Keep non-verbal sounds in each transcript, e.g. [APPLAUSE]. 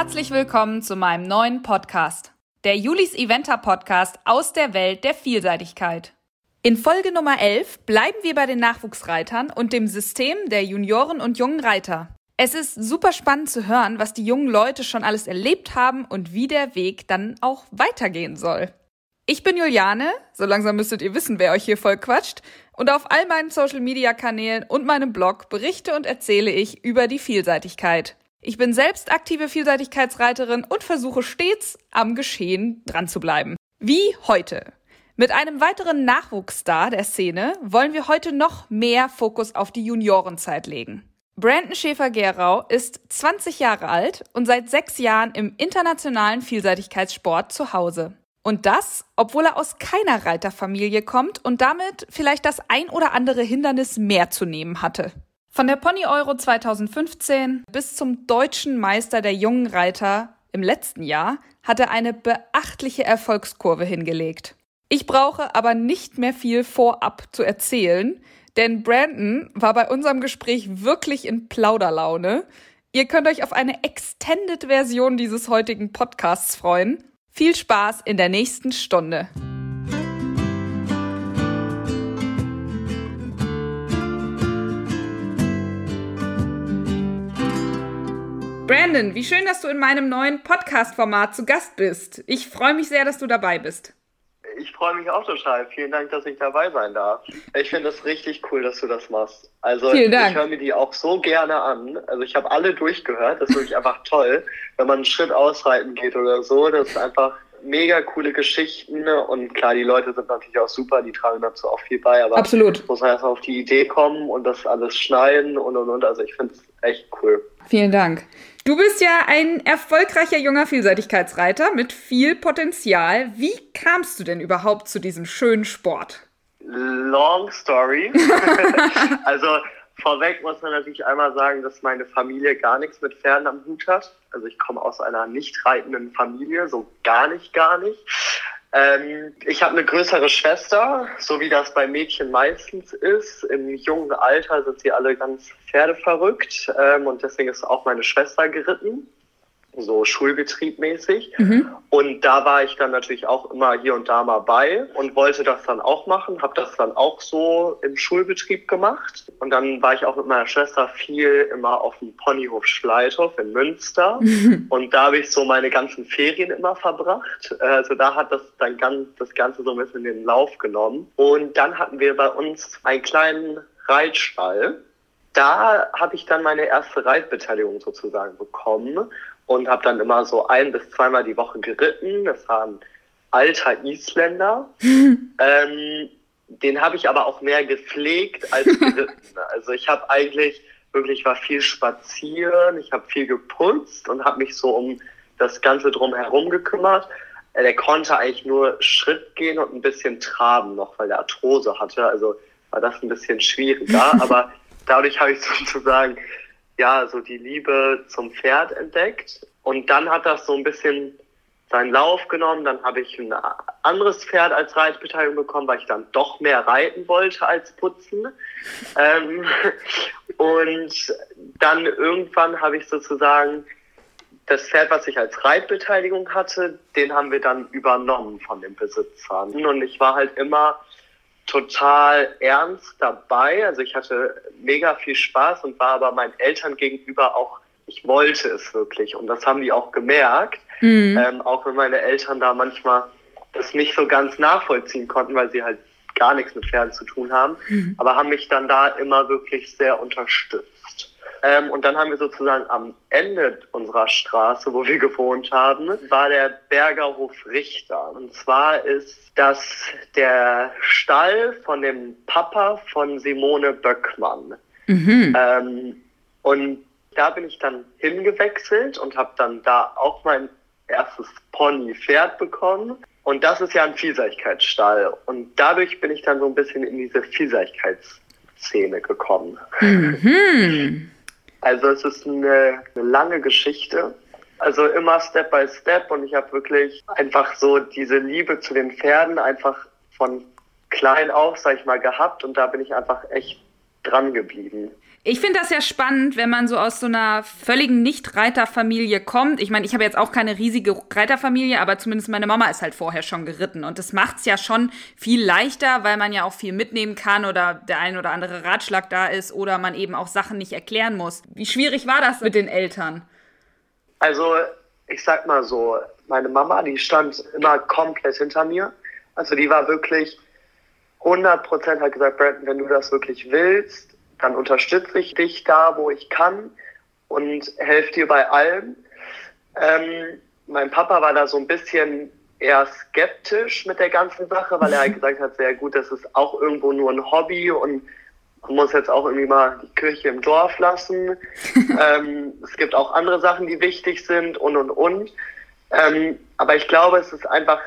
Herzlich willkommen zu meinem neuen Podcast, der Julis Eventer Podcast aus der Welt der Vielseitigkeit. In Folge Nummer 11 bleiben wir bei den Nachwuchsreitern und dem System der Junioren und jungen Reiter. Es ist super spannend zu hören, was die jungen Leute schon alles erlebt haben und wie der Weg dann auch weitergehen soll. Ich bin Juliane, so langsam müsstet ihr wissen, wer euch hier voll quatscht, und auf all meinen Social Media Kanälen und meinem Blog berichte und erzähle ich über die Vielseitigkeit. Ich bin selbst aktive Vielseitigkeitsreiterin und versuche stets am Geschehen dran zu bleiben. Wie heute. Mit einem weiteren Nachwuchsstar der Szene wollen wir heute noch mehr Fokus auf die Juniorenzeit legen. Brandon Schäfer-Gerau ist 20 Jahre alt und seit sechs Jahren im internationalen Vielseitigkeitssport zu Hause. Und das, obwohl er aus keiner Reiterfamilie kommt und damit vielleicht das ein oder andere Hindernis mehr zu nehmen hatte. Von der Pony Euro 2015 bis zum deutschen Meister der jungen Reiter im letzten Jahr hat er eine beachtliche Erfolgskurve hingelegt. Ich brauche aber nicht mehr viel vorab zu erzählen, denn Brandon war bei unserem Gespräch wirklich in Plauderlaune. Ihr könnt euch auf eine Extended-Version dieses heutigen Podcasts freuen. Viel Spaß in der nächsten Stunde. Brandon, wie schön, dass du in meinem neuen Podcast-Format zu Gast bist. Ich freue mich sehr, dass du dabei bist. Ich freue mich auch total. Vielen Dank, dass ich dabei sein darf. Ich finde es richtig cool, dass du das machst. Also ich höre mir die auch so gerne an. Also ich habe alle durchgehört. Das ist wirklich einfach toll, wenn man einen Schritt ausreiten geht oder so. Das ist einfach mega coole Geschichten und klar, die Leute sind natürlich auch super, die tragen dazu auch viel bei, aber Absolut. muss man erst auf die Idee kommen und das alles schneiden und und und. Also ich finde es echt cool. Vielen Dank. Du bist ja ein erfolgreicher junger Vielseitigkeitsreiter mit viel Potenzial. Wie kamst du denn überhaupt zu diesem schönen Sport? Long story. [LAUGHS] also vorweg muss man natürlich einmal sagen, dass meine Familie gar nichts mit Pferden am Hut hat. Also ich komme aus einer nicht reitenden Familie, so gar nicht, gar nicht. Ähm, ich habe eine größere Schwester, so wie das bei Mädchen meistens ist. Im jungen Alter sind sie alle ganz pferdeverrückt ähm, und deswegen ist auch meine Schwester geritten so Schulbetriebmäßig. Mhm. Und da war ich dann natürlich auch immer hier und da mal bei und wollte das dann auch machen, habe das dann auch so im Schulbetrieb gemacht. Und dann war ich auch mit meiner Schwester viel immer auf dem Ponyhof Schleithof in Münster. Mhm. Und da habe ich so meine ganzen Ferien immer verbracht. Also da hat das dann ganz, das Ganze so ein bisschen den Lauf genommen. Und dann hatten wir bei uns einen kleinen Reitstall da habe ich dann meine erste Reitbeteiligung sozusagen bekommen und habe dann immer so ein bis zweimal die Woche geritten. Das war ein alter Isländer. [LAUGHS] ähm, den habe ich aber auch mehr gepflegt als [LAUGHS] geritten. also ich habe eigentlich wirklich war viel spazieren, ich habe viel geputzt und habe mich so um das Ganze drumherum gekümmert. Äh, der konnte eigentlich nur Schritt gehen und ein bisschen traben noch, weil der Arthrose hatte. Also war das ein bisschen schwieriger. [LAUGHS] aber dadurch habe ich sozusagen ja, so die Liebe zum Pferd entdeckt. Und dann hat das so ein bisschen seinen Lauf genommen. Dann habe ich ein anderes Pferd als Reitbeteiligung bekommen, weil ich dann doch mehr reiten wollte als putzen. Ähm, [LAUGHS] und dann irgendwann habe ich sozusagen das Pferd, was ich als Reitbeteiligung hatte, den haben wir dann übernommen von den Besitzern. Und ich war halt immer total ernst dabei. Also ich hatte mega viel Spaß und war aber meinen Eltern gegenüber auch, ich wollte es wirklich. Und das haben die auch gemerkt. Mhm. Ähm, auch wenn meine Eltern da manchmal das nicht so ganz nachvollziehen konnten, weil sie halt gar nichts mit Pferden zu tun haben. Mhm. Aber haben mich dann da immer wirklich sehr unterstützt. Ähm, und dann haben wir sozusagen am Ende unserer Straße, wo wir gewohnt haben, war der Bergerhof Richter. Und zwar ist das der Stall von dem Papa von Simone Böckmann. Mhm. Ähm, und da bin ich dann hingewechselt und habe dann da auch mein erstes Pony-Pferd bekommen. Und das ist ja ein Vielseitigkeitsstall. Und dadurch bin ich dann so ein bisschen in diese Vielseitigkeitsszene gekommen. Mhm. [LAUGHS] Also es ist eine, eine lange Geschichte. Also immer Step by Step und ich habe wirklich einfach so diese Liebe zu den Pferden einfach von klein auf, sag ich mal, gehabt und da bin ich einfach echt dran geblieben. Ich finde das ja spannend, wenn man so aus so einer völligen Nicht-Reiterfamilie kommt. Ich meine, ich habe jetzt auch keine riesige Reiterfamilie, aber zumindest meine Mama ist halt vorher schon geritten. Und das macht es ja schon viel leichter, weil man ja auch viel mitnehmen kann oder der ein oder andere Ratschlag da ist oder man eben auch Sachen nicht erklären muss. Wie schwierig war das mit den Eltern? Also, ich sag mal so, meine Mama, die stand immer komplett hinter mir. Also die war wirklich 100 Prozent hat gesagt, Brandon, wenn du das wirklich willst, dann unterstütze ich dich da, wo ich kann und helfe dir bei allem. Ähm, mein Papa war da so ein bisschen eher skeptisch mit der ganzen Sache, weil er halt [LAUGHS] gesagt hat, sehr gut, das ist auch irgendwo nur ein Hobby und man muss jetzt auch irgendwie mal die Kirche im Dorf lassen. [LAUGHS] ähm, es gibt auch andere Sachen, die wichtig sind und und und. Ähm, aber ich glaube, es ist einfach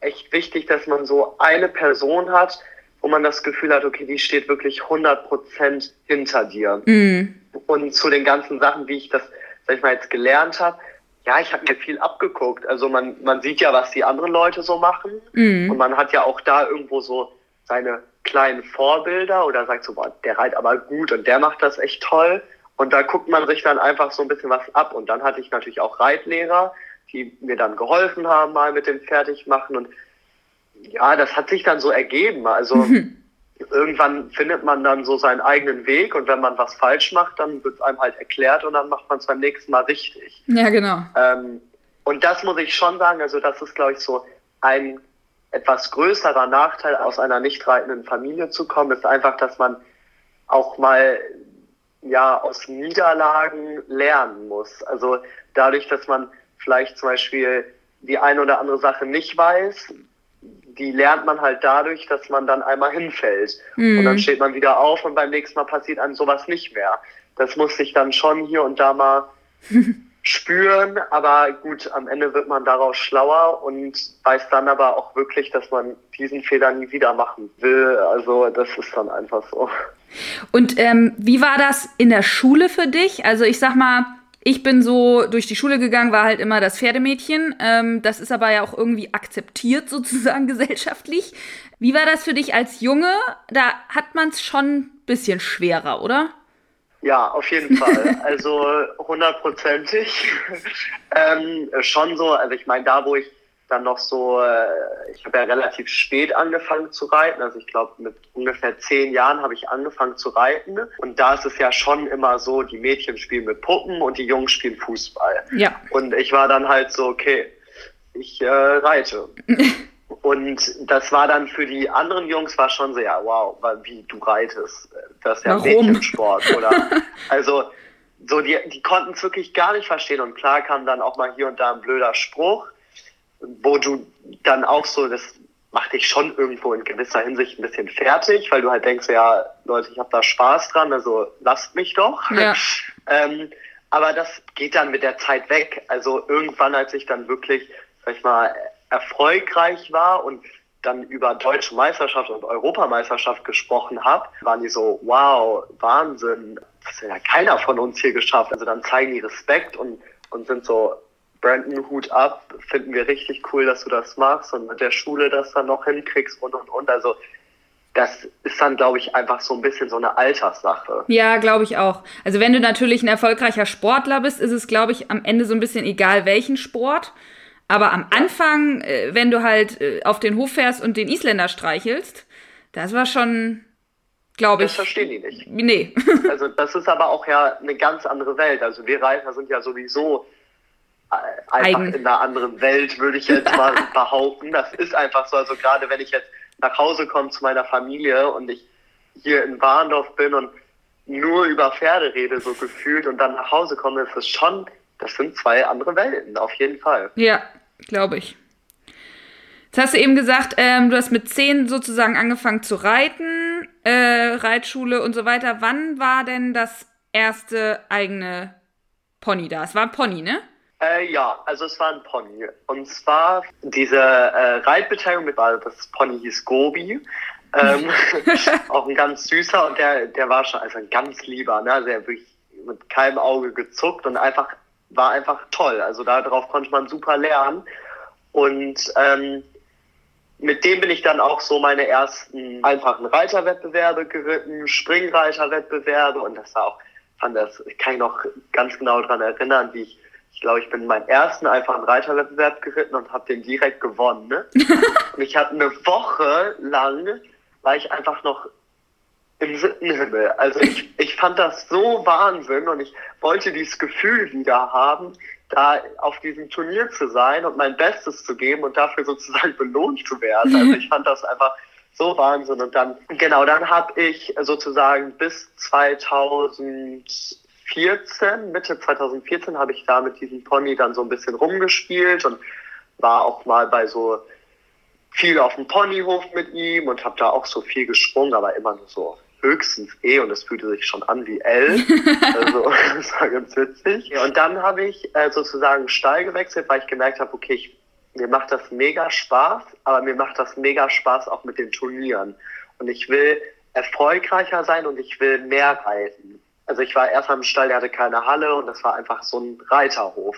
echt wichtig, dass man so eine Person hat, wo man das Gefühl hat, okay, die steht wirklich 100 Prozent hinter dir. Mhm. Und zu den ganzen Sachen, wie ich das, sag ich mal, jetzt gelernt habe, ja, ich habe mir viel abgeguckt. Also man, man sieht ja, was die anderen Leute so machen. Mhm. Und man hat ja auch da irgendwo so seine kleinen Vorbilder oder sagt so, boah, der reitet aber gut und der macht das echt toll. Und da guckt man sich dann einfach so ein bisschen was ab. Und dann hatte ich natürlich auch Reitlehrer, die mir dann geholfen haben, mal mit dem Fertigmachen. Und ja, das hat sich dann so ergeben. Also mhm. irgendwann findet man dann so seinen eigenen Weg und wenn man was falsch macht, dann wird es einem halt erklärt und dann macht man es beim nächsten Mal richtig. Ja, genau. Ähm, und das muss ich schon sagen, also das ist, glaube ich, so ein etwas größerer Nachteil, aus einer nicht reitenden Familie zu kommen, ist einfach, dass man auch mal ja aus Niederlagen lernen muss. Also dadurch, dass man vielleicht zum Beispiel die eine oder andere Sache nicht weiß, die lernt man halt dadurch, dass man dann einmal hinfällt. Mhm. Und dann steht man wieder auf und beim nächsten Mal passiert einem sowas nicht mehr. Das muss sich dann schon hier und da mal [LAUGHS] spüren, aber gut, am Ende wird man daraus schlauer und weiß dann aber auch wirklich, dass man diesen Fehler nie wieder machen will. Also das ist dann einfach so. Und ähm, wie war das in der Schule für dich? Also ich sag mal, ich bin so durch die Schule gegangen, war halt immer das Pferdemädchen. Ähm, das ist aber ja auch irgendwie akzeptiert [LAUGHS] sozusagen gesellschaftlich. Wie war das für dich als Junge? Da hat man es schon ein bisschen schwerer, oder? Ja, auf jeden [LAUGHS] Fall. Also hundertprozentig. [LAUGHS] ähm, schon so, also ich meine, da wo ich dann noch so, äh, ich habe ja relativ spät angefangen zu reiten. Also ich glaube, mit ungefähr zehn Jahren habe ich angefangen zu reiten. Und da ist es ja schon immer so, die Mädchen spielen mit Puppen und die Jungs spielen Fußball. Ja. Und ich war dann halt so, okay, ich äh, reite. [LAUGHS] und das war dann für die anderen Jungs war schon so, ja, wow, wie du reitest. Das ist ja Warum? Mädchensport, oder? [LAUGHS] also, so, die, die konnten es wirklich gar nicht verstehen. Und klar kam dann auch mal hier und da ein blöder Spruch wo du dann auch so, das macht dich schon irgendwo in gewisser Hinsicht ein bisschen fertig, weil du halt denkst, ja, Leute, ich habe da Spaß dran, also lasst mich doch. Ja. [LAUGHS] ähm, aber das geht dann mit der Zeit weg. Also irgendwann, als ich dann wirklich, sag ich mal, erfolgreich war und dann über deutsche Meisterschaft und Europameisterschaft gesprochen habe, waren die so, wow, Wahnsinn, das hat ja keiner von uns hier geschafft. Also dann zeigen die Respekt und, und sind so, Brandon, Hut ab, finden wir richtig cool, dass du das machst und mit der Schule das dann noch hinkriegst und und und. Also das ist dann, glaube ich, einfach so ein bisschen so eine Alterssache. Ja, glaube ich auch. Also wenn du natürlich ein erfolgreicher Sportler bist, ist es, glaube ich, am Ende so ein bisschen egal, welchen Sport. Aber am Anfang, äh, wenn du halt äh, auf den Hof fährst und den Isländer streichelst, das war schon, glaube ich. Das verstehen die nicht. Nee. [LAUGHS] also das ist aber auch ja eine ganz andere Welt. Also wir Reiter sind ja sowieso einfach Eigen. in einer anderen Welt, würde ich jetzt mal [LAUGHS] behaupten. Das ist einfach so. Also gerade wenn ich jetzt nach Hause komme zu meiner Familie und ich hier in Warndorf bin und nur über Pferde rede, so gefühlt, und dann nach Hause komme, ist es schon, das sind zwei andere Welten, auf jeden Fall. Ja, glaube ich. Jetzt hast du eben gesagt, ähm, du hast mit zehn sozusagen angefangen zu reiten, äh, Reitschule und so weiter. Wann war denn das erste eigene Pony da? Es war ein Pony, ne? Äh, ja, also es war ein Pony. Und zwar diese äh, Reitbeteiligung mit, das Pony hieß Gobi. Ähm, [LAUGHS] auch ein ganz süßer und der, der war schon also ein ganz lieber, ne? Also er wirklich mit keinem Auge gezuckt und einfach war einfach toll. Also darauf konnte man super lernen. Und ähm, mit dem bin ich dann auch so meine ersten einfachen Reiterwettbewerbe geritten, Springreiterwettbewerbe und das war auch fand das, ich kann mich noch ganz genau daran erinnern, wie ich, ich glaube, ich bin meinen ersten einfachen Reiterwettbewerb geritten und habe den direkt gewonnen. Ne? [LAUGHS] und ich hatte eine Woche lang, war ich einfach noch im siebten Himmel. Also ich, ich fand das so Wahnsinn und ich wollte dieses Gefühl wieder haben, da auf diesem Turnier zu sein und mein Bestes zu geben und dafür sozusagen [LAUGHS] belohnt zu werden. Also ich fand das einfach so Wahnsinn. Und dann, genau, dann habe ich sozusagen bis 2014, Mitte 2014 habe ich da mit diesem Pony dann so ein bisschen rumgespielt und war auch mal bei so viel auf dem Ponyhof mit ihm und habe da auch so viel gesprungen, aber immer nur so höchstens E und es fühlte sich schon an wie L. [LAUGHS] also [LAUGHS] das war ganz witzig. Und dann habe ich äh, sozusagen Stall gewechselt, weil ich gemerkt habe, okay, ich, mir macht das mega Spaß, aber mir macht das mega Spaß auch mit den Turnieren. Und ich will erfolgreicher sein und ich will mehr reiten. Also ich war erst am Stall, der hatte keine Halle und das war einfach so ein Reiterhof.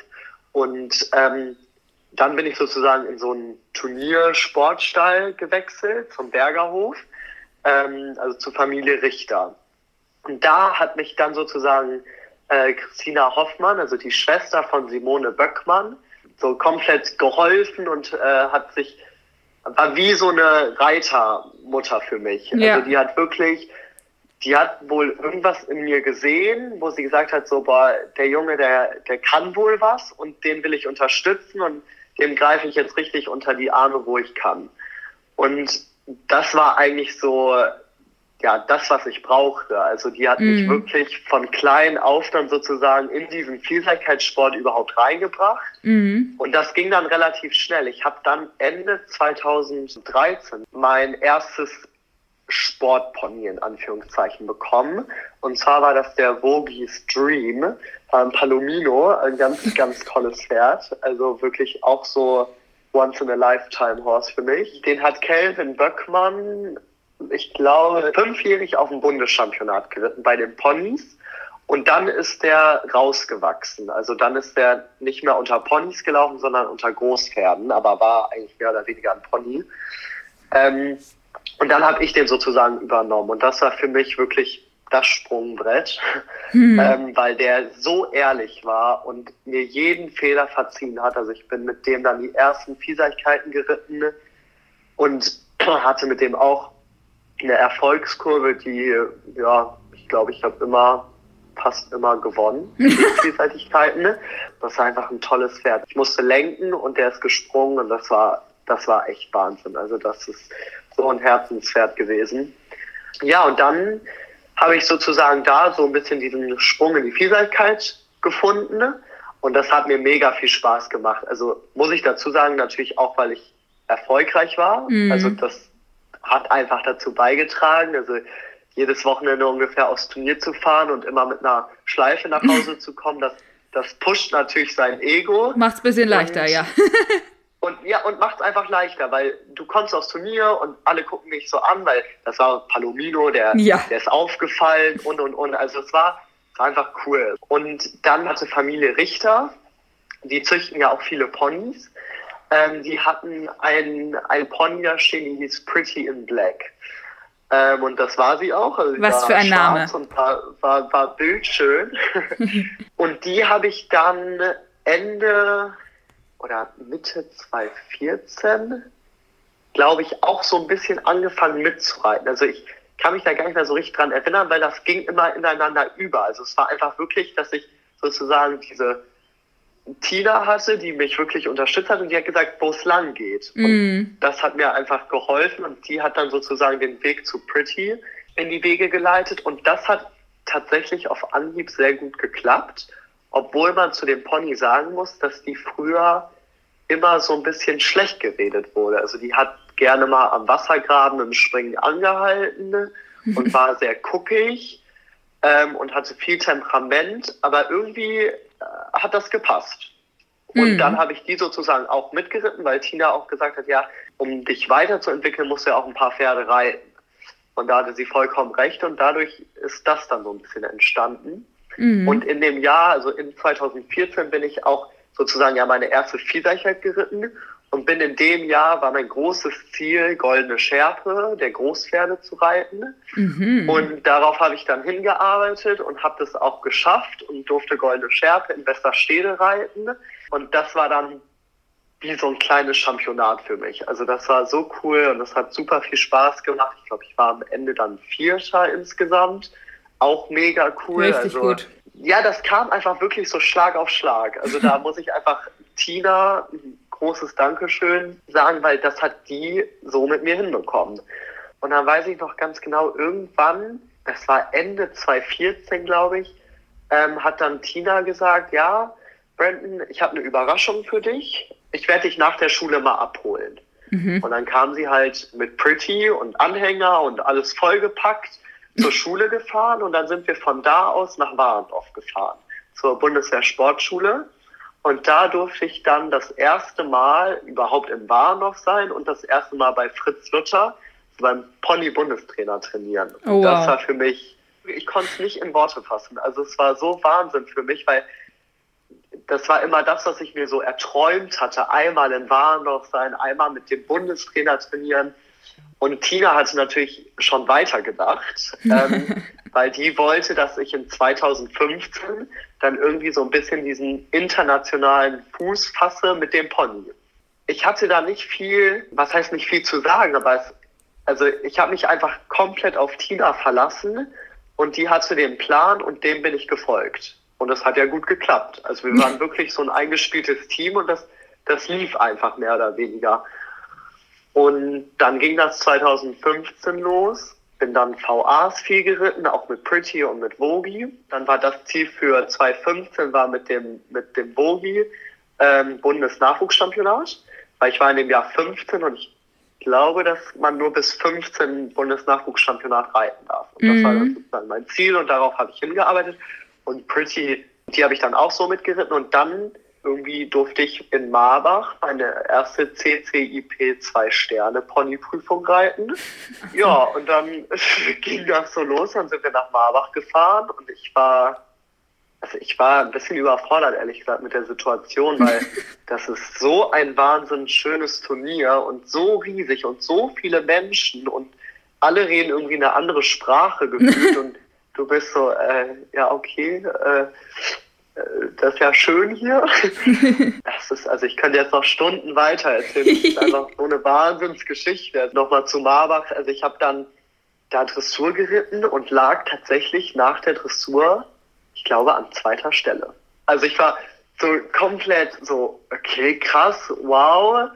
Und ähm, dann bin ich sozusagen in so einen Turniersportstall gewechselt, zum Bergerhof ähm, also zur Familie Richter. Und da hat mich dann sozusagen äh, Christina Hoffmann, also die Schwester von Simone Böckmann, so komplett geholfen und äh, hat sich, war wie so eine Reitermutter für mich. Ja. Also die hat wirklich, die hat wohl irgendwas in mir gesehen, wo sie gesagt hat, so, boah, der Junge, der, der kann wohl was und den will ich unterstützen und dem greife ich jetzt richtig unter die Arme, wo ich kann. Und das war eigentlich so, ja, das, was ich brauchte. Also die hat mhm. mich wirklich von klein auf dann sozusagen in diesen Vielseitigkeitssport überhaupt reingebracht. Mhm. Und das ging dann relativ schnell. Ich habe dann Ende 2013 mein erstes Sportpony in Anführungszeichen bekommen. Und zwar war das der Vogis Dream, ein Palomino, ein ganz, [LAUGHS] ganz tolles Pferd. Also wirklich auch so Once in a Lifetime Horse für mich. Den hat Kelvin Böckmann, ich glaube, fünfjährig auf dem Bundeschampionat geritten bei den Ponys. Und dann ist der rausgewachsen. Also dann ist der nicht mehr unter Ponys gelaufen, sondern unter Großpferden, aber war eigentlich mehr oder weniger ein Pony. Ähm, und dann habe ich den sozusagen übernommen. Und das war für mich wirklich das Sprungbrett, hm. [LAUGHS] ähm, weil der so ehrlich war und mir jeden Fehler verziehen hat. Also ich bin mit dem dann die ersten Vielseitigkeiten geritten und [CLEARS THROAT] hatte mit dem auch eine Erfolgskurve, die, ja, ich glaube, ich habe immer fast immer gewonnen, [LAUGHS] die Vielseitigkeiten. Das war einfach ein tolles Pferd. Ich musste lenken und der ist gesprungen und das war, das war echt Wahnsinn. Also das ist so ein Herzenspferd gewesen. Ja, und dann habe ich sozusagen da so ein bisschen diesen Sprung in die Vielseitigkeit gefunden. Und das hat mir mega viel Spaß gemacht. Also muss ich dazu sagen, natürlich auch, weil ich erfolgreich war. Mhm. Also das hat einfach dazu beigetragen. Also jedes Wochenende ungefähr aufs Turnier zu fahren und immer mit einer Schleife nach Hause [LAUGHS] zu kommen, das, das pusht natürlich sein Ego. Macht's ein bisschen leichter, ja. [LAUGHS] Und ja, und macht es einfach leichter, weil du kommst aufs Turnier und alle gucken mich so an, weil das war Palomino, der, ja. der ist aufgefallen und und und. Also es war, es war einfach cool. Und dann hatte Familie Richter, die züchten ja auch viele Ponys. Ähm, die hatten ein, ein Pony da stehen, die hieß Pretty in Black. Ähm, und das war sie auch. Also Was für ein Name. Und war, war, war bildschön. [LAUGHS] und die habe ich dann Ende oder Mitte 2014, glaube ich, auch so ein bisschen angefangen mitzureiten. Also ich kann mich da gar nicht mehr so richtig dran erinnern, weil das ging immer ineinander über. Also es war einfach wirklich, dass ich sozusagen diese Tina hatte, die mich wirklich unterstützt hat und die hat gesagt, wo es lang geht. Mm. Und das hat mir einfach geholfen und die hat dann sozusagen den Weg zu Pretty in die Wege geleitet und das hat tatsächlich auf Anhieb sehr gut geklappt obwohl man zu dem Pony sagen muss, dass die früher immer so ein bisschen schlecht geredet wurde. Also die hat gerne mal am Wassergraben im Springen angehalten und war sehr guckig ähm, und hatte viel Temperament, aber irgendwie äh, hat das gepasst. Und mhm. dann habe ich die sozusagen auch mitgeritten, weil Tina auch gesagt hat, ja, um dich weiterzuentwickeln, musst du ja auch ein paar Pferde reiten. Und da hatte sie vollkommen recht und dadurch ist das dann so ein bisschen entstanden. Mhm. Und in dem Jahr, also in 2014, bin ich auch sozusagen ja meine erste Vielseitigkeit geritten. und bin in dem Jahr, war mein großes Ziel, Goldene Schärpe der Großpferde zu reiten. Mhm. Und darauf habe ich dann hingearbeitet und habe das auch geschafft und durfte Goldene Schärpe in Westerstede reiten. Und das war dann wie so ein kleines Championat für mich. Also das war so cool und das hat super viel Spaß gemacht. Ich glaube, ich war am Ende dann Vierter insgesamt. Auch mega cool. Richtig also, gut. Ja, das kam einfach wirklich so Schlag auf Schlag. Also da [LAUGHS] muss ich einfach Tina großes Dankeschön sagen, weil das hat die so mit mir hinbekommen. Und dann weiß ich noch ganz genau, irgendwann, das war Ende 2014, glaube ich, ähm, hat dann Tina gesagt, ja, Brandon, ich habe eine Überraschung für dich. Ich werde dich nach der Schule mal abholen. Mhm. Und dann kam sie halt mit Pretty und Anhänger und alles vollgepackt zur Schule gefahren und dann sind wir von da aus nach Warendorf gefahren, zur Bundeswehr Sportschule. Und da durfte ich dann das erste Mal überhaupt in Warnow sein und das erste Mal bei Fritz Luther beim Pony-Bundestrainer trainieren. Oh, wow. Das war für mich, ich konnte es nicht in Worte fassen. Also es war so Wahnsinn für mich, weil das war immer das, was ich mir so erträumt hatte. Einmal in Warnow sein, einmal mit dem Bundestrainer trainieren. Und Tina hatte natürlich schon weiter gedacht, [LAUGHS] ähm, weil die wollte, dass ich in 2015 dann irgendwie so ein bisschen diesen internationalen Fuß fasse mit dem Pony. Ich hatte da nicht viel, was heißt nicht viel zu sagen, aber es, also ich habe mich einfach komplett auf Tina verlassen und die hatte den Plan und dem bin ich gefolgt. Und das hat ja gut geklappt. Also wir [LAUGHS] waren wirklich so ein eingespieltes Team und das, das lief einfach mehr oder weniger. Und dann ging das 2015 los bin dann VAs viel geritten, auch mit Pretty und mit Vogi. Dann war das Ziel für 2015 war mit dem, mit dem Vogi ähm, Bundesnachwuchschampionat, weil ich war in dem Jahr 15 und ich glaube, dass man nur bis 15 Bundesnachwuchschampionat reiten darf. Und das mhm. war dann sozusagen mein Ziel und darauf habe ich hingearbeitet. Und Pretty, die habe ich dann auch so mitgeritten und dann irgendwie durfte ich in Marbach meine erste CCIP 2 Sterne Ponyprüfung reiten. [LAUGHS] Ja, und dann [LAUGHS] ging das so los, dann sind wir nach Marbach gefahren und ich war, also ich war ein bisschen überfordert, ehrlich gesagt, mit der Situation, weil [LAUGHS] das ist so ein wahnsinnig schönes Turnier und so riesig und so viele Menschen und alle reden irgendwie eine andere Sprache gefühlt und du bist so, äh, ja, okay, äh, das ist ja schön hier. [LAUGHS] Das ist, also ich könnte jetzt noch Stunden weiter erzählen. Das ist einfach so eine Wahnsinnsgeschichte. Nochmal zu Marbach. Also ich habe dann da Dressur geritten und lag tatsächlich nach der Dressur, ich glaube, an zweiter Stelle. Also ich war so komplett so, okay, krass, wow.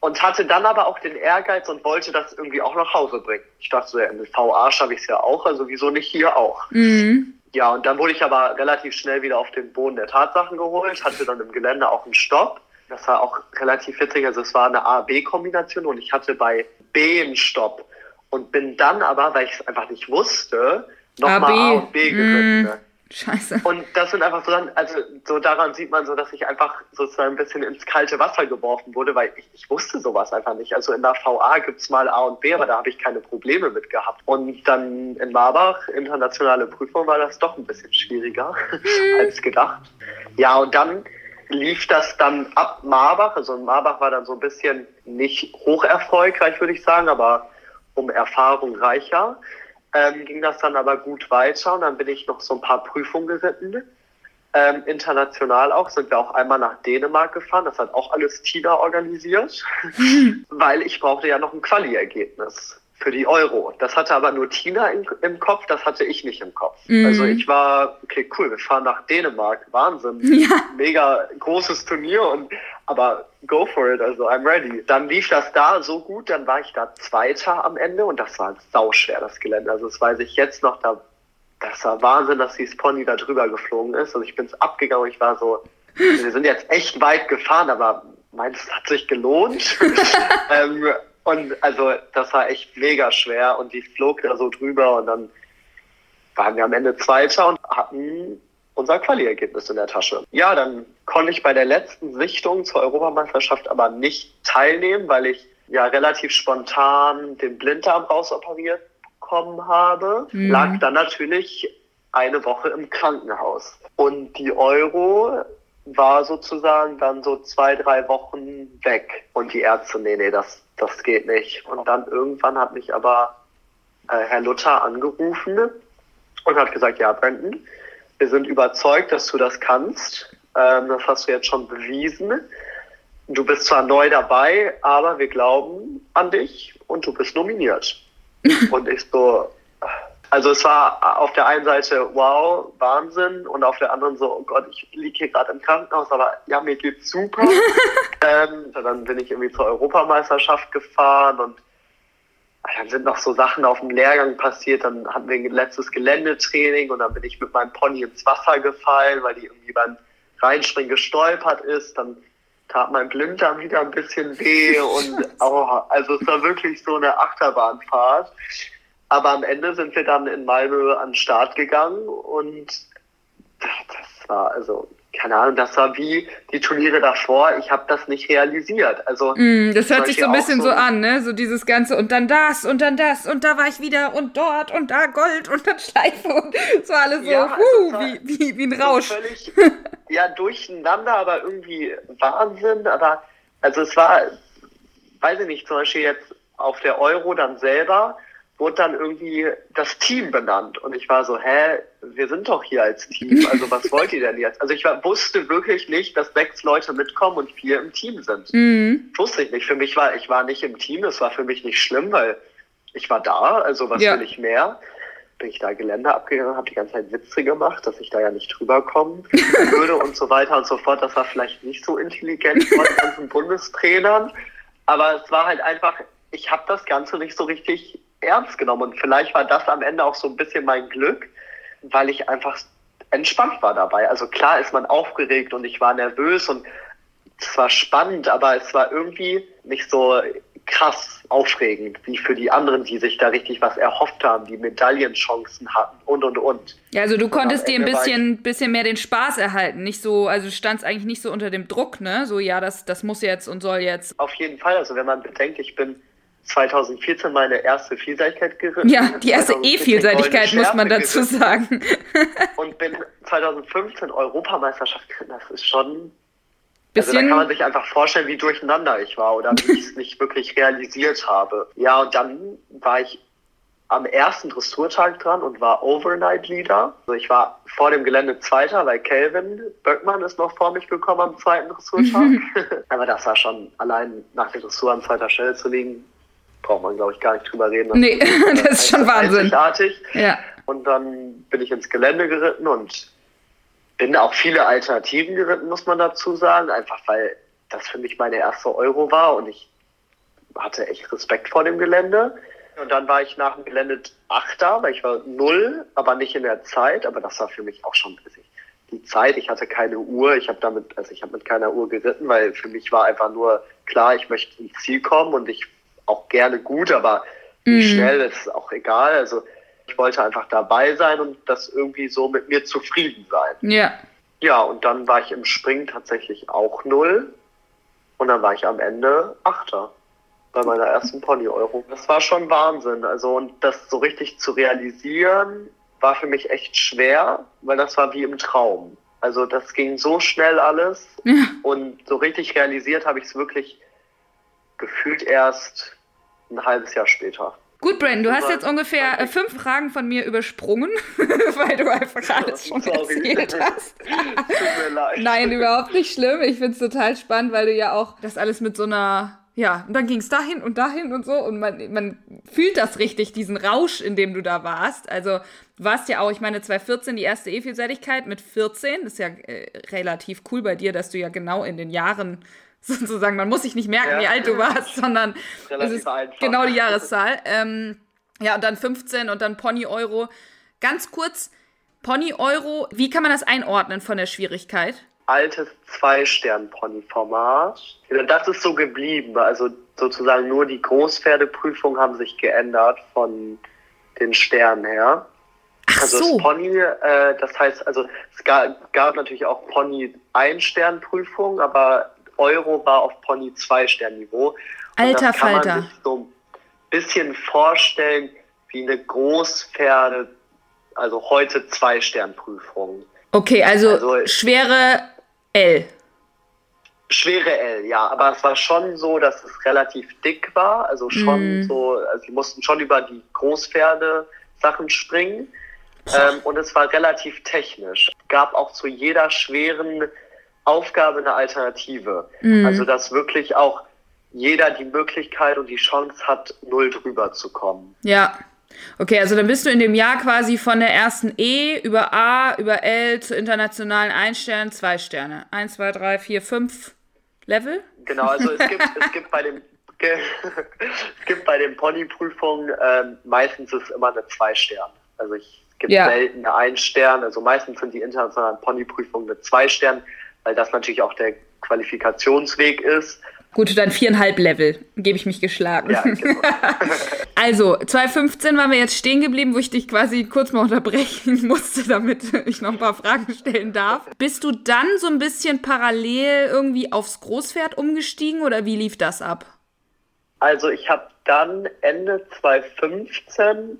Und hatte dann aber auch den Ehrgeiz und wollte das irgendwie auch nach Hause bringen. Ich dachte so, ja, in VA schaffe ich es ja auch, also wieso nicht hier auch? Mhm. Ja, und dann wurde ich aber relativ schnell wieder auf den Boden der Tatsachen geholt, hatte dann im Gelände auch einen Stopp. Das war auch relativ witzig, also es war eine A-B-Kombination und ich hatte bei B einen Stopp und bin dann aber, weil ich es einfach nicht wusste, nochmal A und B geritten. Mm. Scheiße. Und das sind einfach so dann, also so daran sieht man so, dass ich einfach sozusagen ein bisschen ins kalte Wasser geworfen wurde, weil ich, ich wusste sowas einfach nicht. Also in der VA gibt's mal A und B, aber da habe ich keine Probleme mit gehabt. Und dann in Marbach, internationale Prüfung, war das doch ein bisschen schwieriger mhm. [LAUGHS] als gedacht. Ja, und dann lief das dann ab Marbach. Also Marbach war dann so ein bisschen nicht hoch erfolgreich, würde ich sagen, aber um Erfahrung reicher ähm, ging das dann aber gut weiter und dann bin ich noch so ein paar Prüfungen geritten. Ähm, international auch, sind wir auch einmal nach Dänemark gefahren. Das hat auch alles Tina organisiert, [LAUGHS] weil ich brauchte ja noch ein Quali-Ergebnis für die Euro. Das hatte aber nur Tina im, im Kopf, das hatte ich nicht im Kopf. Mhm. Also ich war, okay, cool, wir fahren nach Dänemark, Wahnsinn, [LAUGHS] ja. mega großes Turnier und aber go for it, also I'm ready. Dann lief das da so gut, dann war ich da Zweiter am Ende und das war sauschwer, das Gelände. Also das weiß ich jetzt noch, da, das war Wahnsinn, dass dieses Pony da drüber geflogen ist. Also ich bin es abgegangen ich war so, wir sind jetzt echt weit gefahren, aber meins hat sich gelohnt. [LAUGHS] ähm, und also das war echt mega schwer und die flog da so drüber und dann waren wir am Ende Zweiter und hatten unser Quali-Ergebnis in der Tasche. Ja, dann konnte ich bei der letzten Sichtung zur Europameisterschaft aber nicht teilnehmen, weil ich ja relativ spontan den Blinddarm rausoperiert bekommen habe. Mhm. Lag dann natürlich eine Woche im Krankenhaus. Und die Euro war sozusagen dann so zwei, drei Wochen weg. Und die Ärzte, nee, nee, das, das geht nicht. Und dann irgendwann hat mich aber äh, Herr Luther angerufen und hat gesagt, ja, Brandon, wir sind überzeugt, dass du das kannst. Ähm, das hast du jetzt schon bewiesen. Du bist zwar neu dabei, aber wir glauben an dich und du bist nominiert. [LAUGHS] und ich so, also es war auf der einen Seite wow, Wahnsinn und auf der anderen so, oh Gott, ich liege hier gerade im Krankenhaus, aber ja, mir geht's super. [LAUGHS] ähm, dann bin ich irgendwie zur Europameisterschaft gefahren und dann sind noch so Sachen auf dem Lehrgang passiert. Dann hatten wir ein letztes Geländetraining und dann bin ich mit meinem Pony ins Wasser gefallen, weil die irgendwie beim Reinspringen gestolpert ist. Dann tat mein Blinddarm wieder ein bisschen weh und [LAUGHS] oh, also es war wirklich so eine Achterbahnfahrt. Aber am Ende sind wir dann in Malmö an den Start gegangen und das war also keine Ahnung, das war wie die Turniere davor. Ich habe das nicht realisiert. Also mm, das hört sich so ein bisschen so, so, an, ne? So dieses ganze und dann das und dann das und da war ich wieder und dort und da Gold und dann Schleife und so alles ja, so, also wie, wie, wie ein Rausch. Völlig, [LAUGHS] ja, durcheinander, aber irgendwie Wahnsinn. Aber also es war, weiß ich nicht, zum Beispiel jetzt auf der Euro dann selber wurde dann irgendwie das Team benannt. Und ich war so, hä, wir sind doch hier als Team. Also was wollt ihr denn jetzt? Also ich war, wusste wirklich nicht, dass sechs Leute mitkommen und vier im Team sind. Mhm. Wusste ich nicht. Für mich war, ich war nicht im Team. Das war für mich nicht schlimm, weil ich war da. Also was ja. will ich mehr? Bin ich da Gelände abgegangen, habe die ganze Zeit Witze gemacht, dass ich da ja nicht drüber kommen [LAUGHS] würde und so weiter und so fort. Das war vielleicht nicht so intelligent von den ganzen Bundestrainern. Aber es war halt einfach, ich habe das Ganze nicht so richtig ernst genommen. Und vielleicht war das am Ende auch so ein bisschen mein Glück, weil ich einfach entspannt war dabei. Also klar ist man aufgeregt und ich war nervös und es war spannend, aber es war irgendwie nicht so krass aufregend wie für die anderen, die sich da richtig was erhofft haben, die Medaillenchancen hatten und und und. Ja, also du konntest dir ein bisschen, bisschen mehr den Spaß erhalten, nicht so, also du standst eigentlich nicht so unter dem Druck, ne? So, ja, das, das muss jetzt und soll jetzt. Auf jeden Fall, also wenn man bedenkt, ich bin 2014 meine erste Vielseitigkeit geritten. Ja, die erste E-Vielseitigkeit muss man dazu geritten. sagen. [LAUGHS] und bin 2015 Europameisterschaft geritten. Das ist schon. Bisschen also da kann man sich einfach vorstellen, wie durcheinander ich war oder wie ich es [LAUGHS] nicht wirklich realisiert habe. Ja, und dann war ich am ersten Dressurtag dran und war Overnight Leader. Also ich war vor dem Gelände Zweiter, weil Kelvin Böckmann ist noch vor mich gekommen am zweiten Dressurtag. [LAUGHS] Aber das war schon allein nach der Dressur an zweiter Stelle zu liegen, braucht man, glaube ich, gar nicht drüber reden. Das nee, ist, [LAUGHS] das ist schon Wahnsinn. Ja. Und dann bin ich ins Gelände geritten und bin auch viele Alternativen geritten, muss man dazu sagen. Einfach weil das für mich meine erste Euro war und ich hatte echt Respekt vor dem Gelände. Und dann war ich nach dem Gelände Achter, weil ich war null, aber nicht in der Zeit. Aber das war für mich auch schon die Zeit. Ich hatte keine Uhr. Ich habe damit, also ich habe mit keiner Uhr geritten, weil für mich war einfach nur klar, ich möchte ins Ziel kommen und ich auch gerne gut, aber mhm. schnell ist auch egal. Also ich wollte einfach dabei sein und das irgendwie so mit mir zufrieden sein. Ja. Ja, und dann war ich im Springen tatsächlich auch null. Und dann war ich am Ende Achter bei meiner ersten Pony-Euro. Das war schon Wahnsinn. Also, und das so richtig zu realisieren, war für mich echt schwer, weil das war wie im Traum. Also, das ging so schnell alles. Ja. Und so richtig realisiert habe ich es wirklich gefühlt erst ein halbes Jahr später. Gut, Brandon, du hast jetzt ungefähr äh, fünf Fragen von mir übersprungen, [LAUGHS] weil du einfach alles schon Sorry. erzählt hast. [LAUGHS] Tut mir leid. Nein, überhaupt nicht schlimm. Ich finde es total spannend, weil du ja auch das alles mit so einer ja, und dann ging es dahin und dahin und so und man, man fühlt das richtig, diesen Rausch, in dem du da warst. Also du warst ja auch, ich meine, 2014 die erste E-Vielseitigkeit mit 14, das ist ja äh, relativ cool bei dir, dass du ja genau in den Jahren [LAUGHS] sozusagen. Man muss sich nicht merken, ja. wie alt du warst, [LAUGHS] sondern es ist einfach. genau die [LAUGHS] Jahreszahl. Ähm, ja, und dann 15 und dann Pony Euro. Ganz kurz, Pony Euro, wie kann man das einordnen von der Schwierigkeit? Altes Zwei-Stern-Pony-Format. Das ist so geblieben. Also sozusagen nur die Großpferdeprüfungen haben sich geändert von den Sternen her. Ach also so. das Pony, äh, das heißt, also es gab, gab natürlich auch Pony Ein-Stern-Prüfungen, aber Euro war auf Pony 2 Sternniveau. Alter das kann Falter. man sich so ein bisschen vorstellen wie eine Großpferde, also heute zwei Sternprüfung. Okay, also, also schwere L. Schwere L, ja, aber es war schon so, dass es relativ dick war, also schon mm. so, also sie mussten schon über die Großpferde Sachen springen ähm, und es war relativ technisch. Gab auch zu jeder schweren Aufgabe eine Alternative. Mm. Also dass wirklich auch jeder die Möglichkeit und die Chance hat, null drüber zu kommen. Ja. Okay, also dann bist du in dem Jahr quasi von der ersten E über A, über L zu internationalen ein Stern, zwei Sterne. Eins, zwei, drei, vier, fünf Level? Genau, also es gibt, [LAUGHS] es gibt bei dem [LAUGHS] es gibt bei den Ponyprüfungen ähm, meistens ist immer eine zwei Stern. Also ich, es gibt ja. selten eine ein Stern. Also meistens sind die internationalen Ponyprüfungen eine zwei Stern, weil das natürlich auch der Qualifikationsweg ist. Gut, dann viereinhalb Level. Gebe ich mich geschlagen. Ja, genau. [LAUGHS] also, 2015 waren wir jetzt stehen geblieben, wo ich dich quasi kurz mal unterbrechen [LAUGHS] musste, damit ich noch ein paar Fragen stellen darf. Bist du dann so ein bisschen parallel irgendwie aufs Großpferd umgestiegen oder wie lief das ab? Also, ich habe dann Ende 2015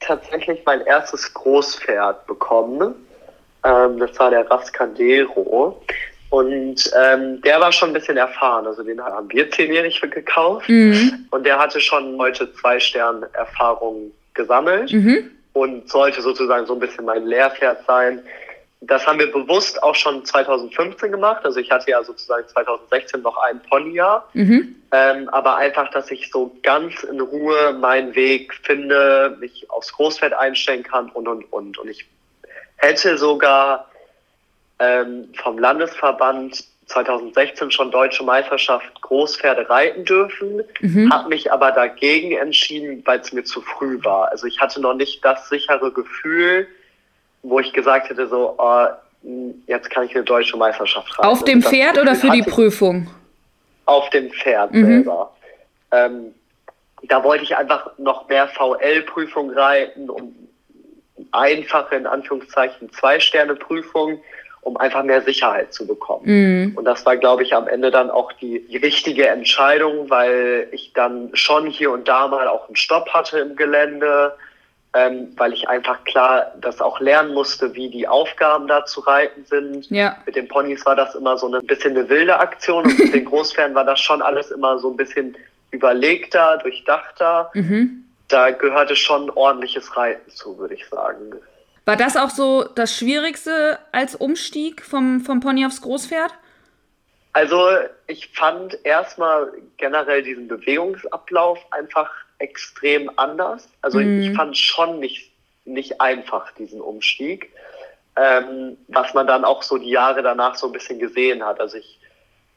tatsächlich mein erstes Großpferd bekommen. Ähm, das war der Rascandero. Und ähm, der war schon ein bisschen erfahren. Also den haben wir zehnjährig gekauft. Mhm. Und der hatte schon heute zwei Sterne Erfahrung gesammelt mhm. und sollte sozusagen so ein bisschen mein Lehrpferd sein. Das haben wir bewusst auch schon 2015 gemacht. Also ich hatte ja sozusagen 2016 noch ein Ponyjahr. Mhm. Ähm, aber einfach, dass ich so ganz in Ruhe meinen Weg finde, mich aufs Großpferd einstellen kann und, und, und. Und ich hätte sogar ähm, vom Landesverband 2016 schon deutsche Meisterschaft Großpferde reiten dürfen, mhm. habe mich aber dagegen entschieden, weil es mir zu früh war. Also ich hatte noch nicht das sichere Gefühl, wo ich gesagt hätte, so, oh, jetzt kann ich eine deutsche Meisterschaft reiten. Auf dem Pferd oder für die Prüfung? Auf dem Pferd mhm. selber. Ähm, da wollte ich einfach noch mehr VL-Prüfung reiten und einfache, in Anführungszeichen, Zwei-Sterne-Prüfung um einfach mehr Sicherheit zu bekommen. Mhm. Und das war, glaube ich, am Ende dann auch die, die richtige Entscheidung, weil ich dann schon hier und da mal auch einen Stopp hatte im Gelände, ähm, weil ich einfach klar das auch lernen musste, wie die Aufgaben da zu reiten sind. Ja. Mit den Ponys war das immer so ein bisschen eine wilde Aktion und mit [LAUGHS] den Großpferden war das schon alles immer so ein bisschen überlegter, durchdachter. Mhm. Da gehörte schon ordentliches Reiten zu, würde ich sagen. War das auch so das Schwierigste als Umstieg vom, vom Pony aufs Großpferd? Also ich fand erstmal generell diesen Bewegungsablauf einfach extrem anders. Also mhm. ich fand schon nicht, nicht einfach diesen Umstieg, ähm, was man dann auch so die Jahre danach so ein bisschen gesehen hat. Also ich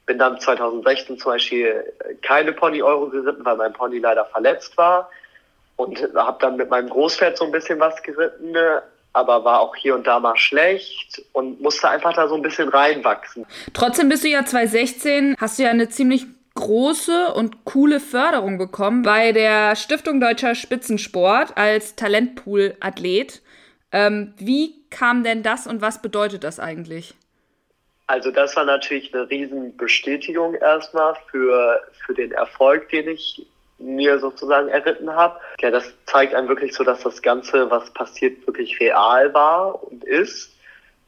bin dann 2016 zum Beispiel keine Pony-Euro geritten, weil mein Pony leider verletzt war und habe dann mit meinem Großpferd so ein bisschen was geritten aber war auch hier und da mal schlecht und musste einfach da so ein bisschen reinwachsen. Trotzdem bist du ja 2016, hast du ja eine ziemlich große und coole Förderung bekommen bei der Stiftung Deutscher Spitzensport als Talentpool-Athlet. Ähm, wie kam denn das und was bedeutet das eigentlich? Also das war natürlich eine riesen Bestätigung erstmal für, für den Erfolg, den ich mir sozusagen erritten habe. Ja, das zeigt einem wirklich so, dass das Ganze, was passiert, wirklich real war und ist.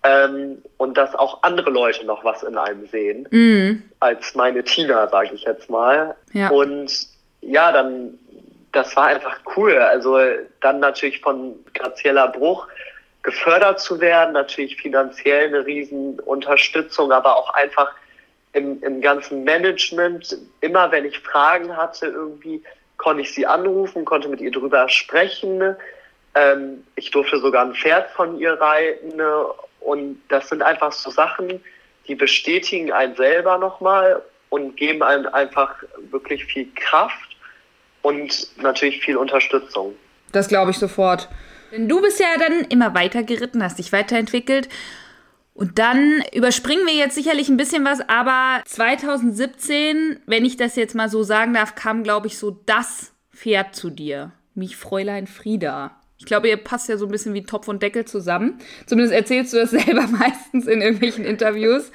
Ähm, und dass auch andere Leute noch was in einem sehen, mhm. als meine Tina, sage ich jetzt mal. Ja. Und ja, dann, das war einfach cool. Also dann natürlich von Grazieller Bruch gefördert zu werden, natürlich finanziell eine Riesenunterstützung, aber auch einfach im, im ganzen Management, immer wenn ich Fragen hatte, irgendwie konnte ich sie anrufen, konnte mit ihr drüber sprechen. Ähm, ich durfte sogar ein Pferd von ihr reiten. Und das sind einfach so Sachen, die bestätigen einen selber nochmal und geben einem einfach wirklich viel Kraft und natürlich viel Unterstützung. Das glaube ich sofort. Denn du bist ja dann immer weiter geritten, hast dich weiterentwickelt. Und dann überspringen wir jetzt sicherlich ein bisschen was, aber 2017, wenn ich das jetzt mal so sagen darf, kam, glaube ich, so das Pferd zu dir. Mich Fräulein Frieda. Ich glaube, ihr passt ja so ein bisschen wie Topf und Deckel zusammen. Zumindest erzählst du das [LAUGHS] selber meistens in irgendwelchen Interviews.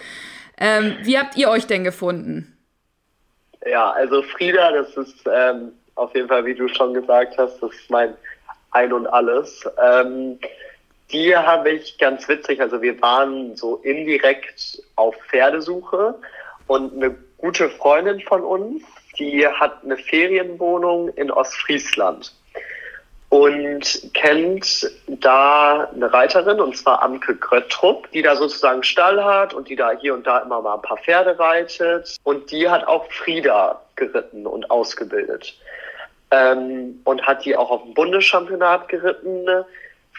Ähm, wie habt ihr euch denn gefunden? Ja, also Frieda, das ist ähm, auf jeden Fall, wie du schon gesagt hast, das ist mein Ein und Alles. Ähm, Die habe ich ganz witzig. Also wir waren so indirekt auf Pferdesuche und eine gute Freundin von uns, die hat eine Ferienwohnung in Ostfriesland und kennt da eine Reiterin, und zwar Amke Kröttrup, die da sozusagen Stall hat und die da hier und da immer mal ein paar Pferde reitet. Und die hat auch Frieda geritten und ausgebildet. Ähm, und hat die auch auf dem Bundeschampionat geritten,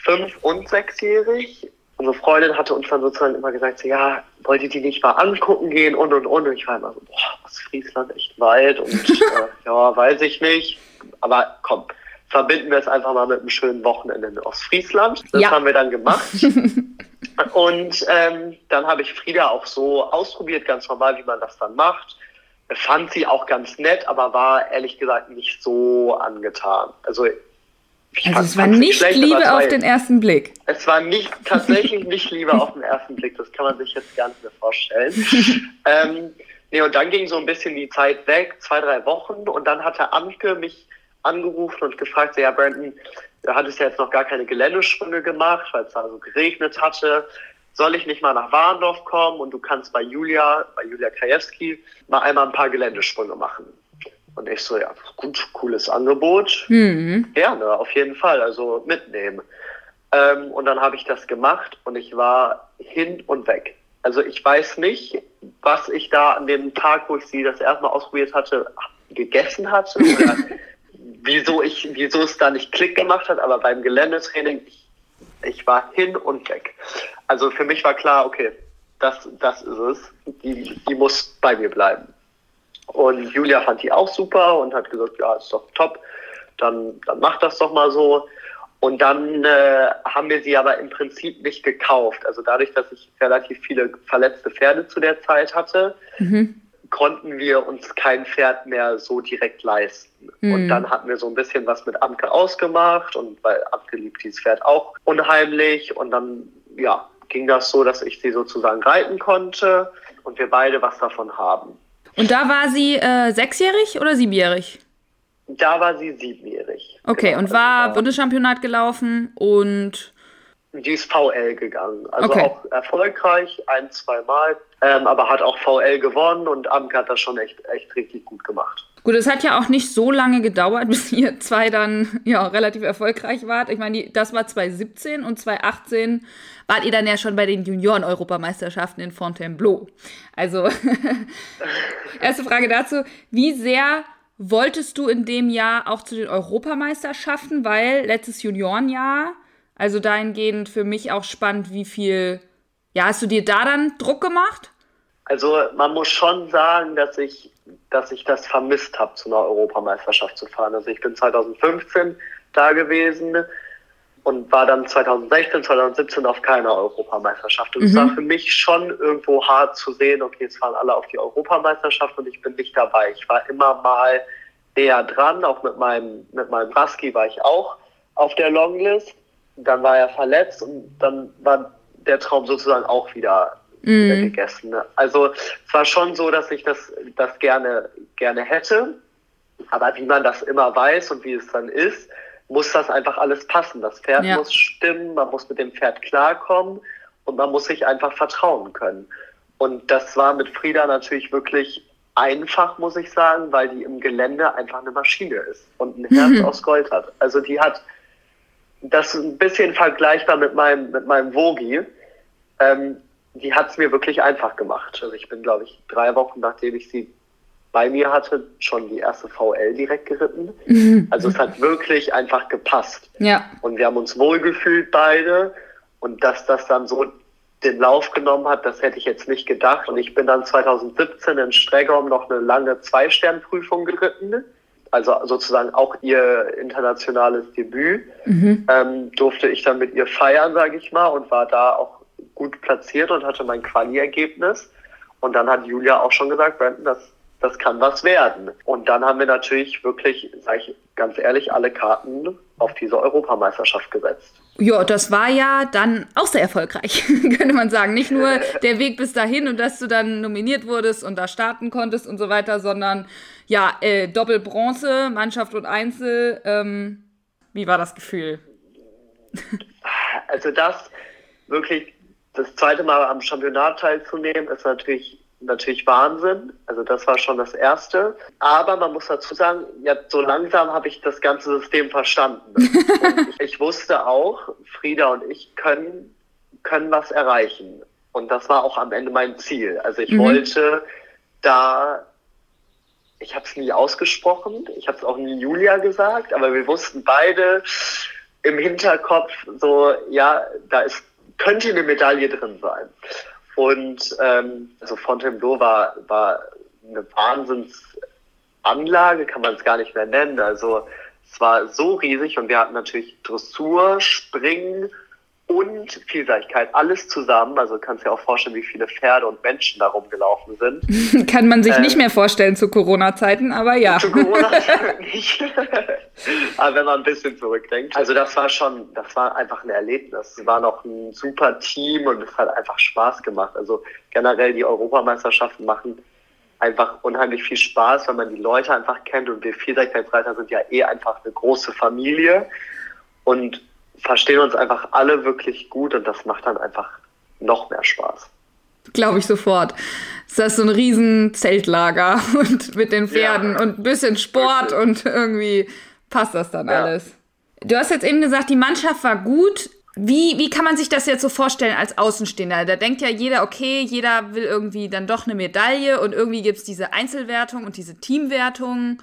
fünf- und sechsjährig. Unsere Freundin hatte uns dann sozusagen immer gesagt, so, ja, wollt ihr die nicht mal angucken gehen und und und. Und ich war immer so, boah, was Friesland echt weit und [LAUGHS] äh, ja, weiß ich nicht. Aber komm, verbinden wir es einfach mal mit einem schönen Wochenende in Ostfriesland. Das ja. haben wir dann gemacht. [LAUGHS] und ähm, dann habe ich Frieda auch so ausprobiert, ganz normal, wie man das dann macht. Fand sie auch ganz nett, aber war ehrlich gesagt nicht so angetan. Also, also es war nicht Liebe auf den ersten Blick. Es war nicht [LAUGHS] tatsächlich nicht Liebe auf den ersten Blick. Das kann man sich jetzt gar nicht mehr vorstellen. [LAUGHS] ähm, nee, und dann ging so ein bisschen die Zeit weg, zwei, drei Wochen. Und dann hatte Anke mich angerufen und gefragt, ja Brandon, du hattest ja jetzt noch gar keine Geländesprünge gemacht, weil es da so geregnet hatte. Soll ich nicht mal nach Warndorf kommen und du kannst bei Julia, bei Julia Krajewski, mal einmal ein paar Geländesprünge machen? Und ich so, ja, gut, cooles Angebot. Mhm. Gerne, auf jeden Fall, also mitnehmen. Ähm, und dann habe ich das gemacht und ich war hin und weg. Also ich weiß nicht, was ich da an dem Tag, wo ich sie das erste Mal ausprobiert hatte, gegessen hatte oder [LAUGHS] wieso ich, wieso es da nicht Klick gemacht hat, aber beim Geländetraining, ich, ich war hin und weg. Also für mich war klar, okay, das, das ist es. Die, die muss bei mir bleiben. Und Julia fand die auch super und hat gesagt, ja, ist doch top, dann, dann mach das doch mal so. Und dann äh, haben wir sie aber im Prinzip nicht gekauft. Also dadurch, dass ich relativ viele verletzte Pferde zu der Zeit hatte, mhm konnten wir uns kein Pferd mehr so direkt leisten. Mhm. Und dann hatten wir so ein bisschen was mit Amke ausgemacht und weil Amke liebt dieses Pferd auch unheimlich und dann, ja, ging das so, dass ich sie sozusagen reiten konnte und wir beide was davon haben. Und da war sie äh, sechsjährig oder siebenjährig? Da war sie siebenjährig. Okay, genau. und war also, Bundeschampionat gelaufen und die ist VL gegangen. Also okay. auch erfolgreich, ein, zwei Mal, ähm, aber hat auch VL gewonnen und Amke hat das schon echt, echt richtig gut gemacht. Gut, es hat ja auch nicht so lange gedauert, [LAUGHS] bis ihr zwei dann ja relativ erfolgreich wart. Ich meine, das war 2017 und 2018 wart ihr dann ja schon bei den Junioren-Europameisterschaften in Fontainebleau. Also, [LAUGHS] erste Frage dazu. Wie sehr wolltest du in dem Jahr auch zu den Europameisterschaften? Weil letztes Juniorenjahr also dahingehend für mich auch spannend, wie viel, ja, hast du dir da dann Druck gemacht? Also man muss schon sagen, dass ich, dass ich das vermisst habe, zu einer Europameisterschaft zu fahren. Also ich bin 2015 da gewesen und war dann 2016, 2017 auf keiner Europameisterschaft. Und mhm. es war für mich schon irgendwo hart zu sehen, okay, es fahren alle auf die Europameisterschaft und ich bin nicht dabei. Ich war immer mal näher dran, auch mit meinem, mit meinem Braski war ich auch auf der Longlist dann war er verletzt und dann war der Traum sozusagen auch wieder, wieder gegessen. Ne? Also es war schon so, dass ich das, das gerne, gerne hätte. Aber wie man das immer weiß und wie es dann ist, muss das einfach alles passen. Das Pferd ja. muss stimmen, man muss mit dem Pferd klarkommen und man muss sich einfach vertrauen können. Und das war mit Frieda natürlich wirklich einfach, muss ich sagen, weil die im Gelände einfach eine Maschine ist und ein Herz mhm. aus Gold hat. Also die hat das ist ein bisschen vergleichbar mit meinem, mit meinem Vogi. Ähm, die hat es mir wirklich einfach gemacht. Also ich bin, glaube ich, drei Wochen nachdem ich sie bei mir hatte, schon die erste VL direkt geritten. Mhm. Also es hat wirklich einfach gepasst. Ja. Und wir haben uns wohlgefühlt beide. Und dass das dann so den Lauf genommen hat, das hätte ich jetzt nicht gedacht. Und ich bin dann 2017 in Stregom noch eine lange Zwei-Stern-Prüfung geritten also sozusagen auch ihr internationales Debüt, mhm. ähm, durfte ich dann mit ihr feiern, sage ich mal, und war da auch gut platziert und hatte mein Quali-Ergebnis. Und dann hat Julia auch schon gesagt, Brandon, das, das kann was werden. Und dann haben wir natürlich wirklich, sage ich ganz ehrlich, alle Karten auf diese Europameisterschaft gesetzt. Ja, das war ja dann auch sehr erfolgreich, [LAUGHS] könnte man sagen. Nicht nur [LAUGHS] der Weg bis dahin und dass du dann nominiert wurdest und da starten konntest und so weiter, sondern ja, äh, Doppelbronze, Mannschaft und Einzel. Ähm, wie war das Gefühl? also das wirklich das zweite Mal am Championat teilzunehmen, ist natürlich natürlich Wahnsinn. Also das war schon das Erste. Aber man muss dazu sagen, ja, so langsam habe ich das ganze System verstanden. [LAUGHS] ich, ich wusste auch, Frieda und ich können, können was erreichen. Und das war auch am Ende mein Ziel. Also ich mhm. wollte da, ich habe es nie ausgesprochen, ich habe es auch nie Julia gesagt, aber wir wussten beide im Hinterkopf so, ja, da ist, könnte eine Medaille drin sein. Und ähm, also Fontainebleau war, war eine Wahnsinnsanlage, kann man es gar nicht mehr nennen. Also es war so riesig und wir hatten natürlich Dressur, Springen, und Vielseitigkeit, alles zusammen. Also kannst dir auch vorstellen, wie viele Pferde und Menschen da rumgelaufen sind. [LAUGHS] Kann man sich ähm, nicht mehr vorstellen zu Corona-Zeiten, aber ja. Zu Corona-Zeiten [LAUGHS] nicht. [LAUGHS] aber wenn man ein bisschen zurückdenkt. Also das war schon, das war einfach ein Erlebnis. Es war noch ein super Team und es hat einfach Spaß gemacht. Also generell die Europameisterschaften machen einfach unheimlich viel Spaß, wenn man die Leute einfach kennt und wir Vielseitigkeitsreiter sind ja eh einfach eine große Familie und verstehen uns einfach alle wirklich gut und das macht dann einfach noch mehr Spaß. Glaube ich sofort. Das ist so ein riesen Zeltlager [LAUGHS] und mit den Pferden ja. und ein bisschen Sport wirklich. und irgendwie passt das dann ja. alles. Du hast jetzt eben gesagt, die Mannschaft war gut. Wie, wie kann man sich das jetzt so vorstellen als Außenstehender? Da denkt ja jeder, okay, jeder will irgendwie dann doch eine Medaille und irgendwie gibt es diese Einzelwertung und diese Teamwertung.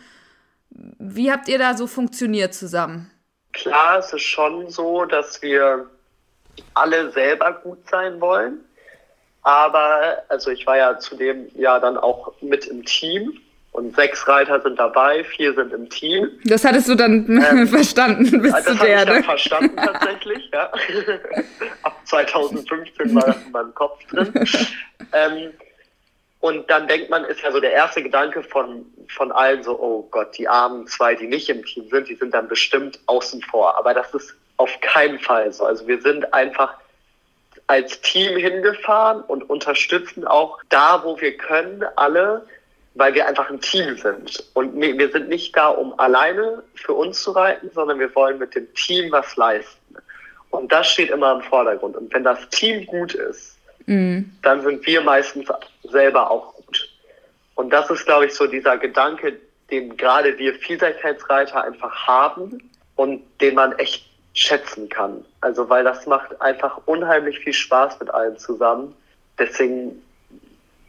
Wie habt ihr da so funktioniert zusammen? Klar, es ist schon so, dass wir alle selber gut sein wollen. Aber, also ich war ja zudem ja dann auch mit im Team und sechs Reiter sind dabei, vier sind im Team. Das hattest du dann [LAUGHS] ähm, verstanden, bist das du der, ich dann ne? verstanden [LAUGHS] tatsächlich, ja. [LAUGHS] Ab 2015 war das in meinem Kopf drin. ähm, und dann denkt man, ist ja so der erste Gedanke von, von allen so, oh Gott, die armen zwei, die nicht im Team sind, die sind dann bestimmt außen vor. Aber das ist auf keinen Fall so. Also wir sind einfach als Team hingefahren und unterstützen auch da, wo wir können, alle, weil wir einfach ein Team sind. Und wir sind nicht da, um alleine für uns zu reiten, sondern wir wollen mit dem Team was leisten. Und das steht immer im Vordergrund. Und wenn das Team gut ist, mhm. dann sind wir meistens selber auch gut. Und das ist, glaube ich, so dieser Gedanke, den gerade wir Vielseitigkeitsreiter einfach haben und den man echt schätzen kann. Also weil das macht einfach unheimlich viel Spaß mit allen zusammen. Deswegen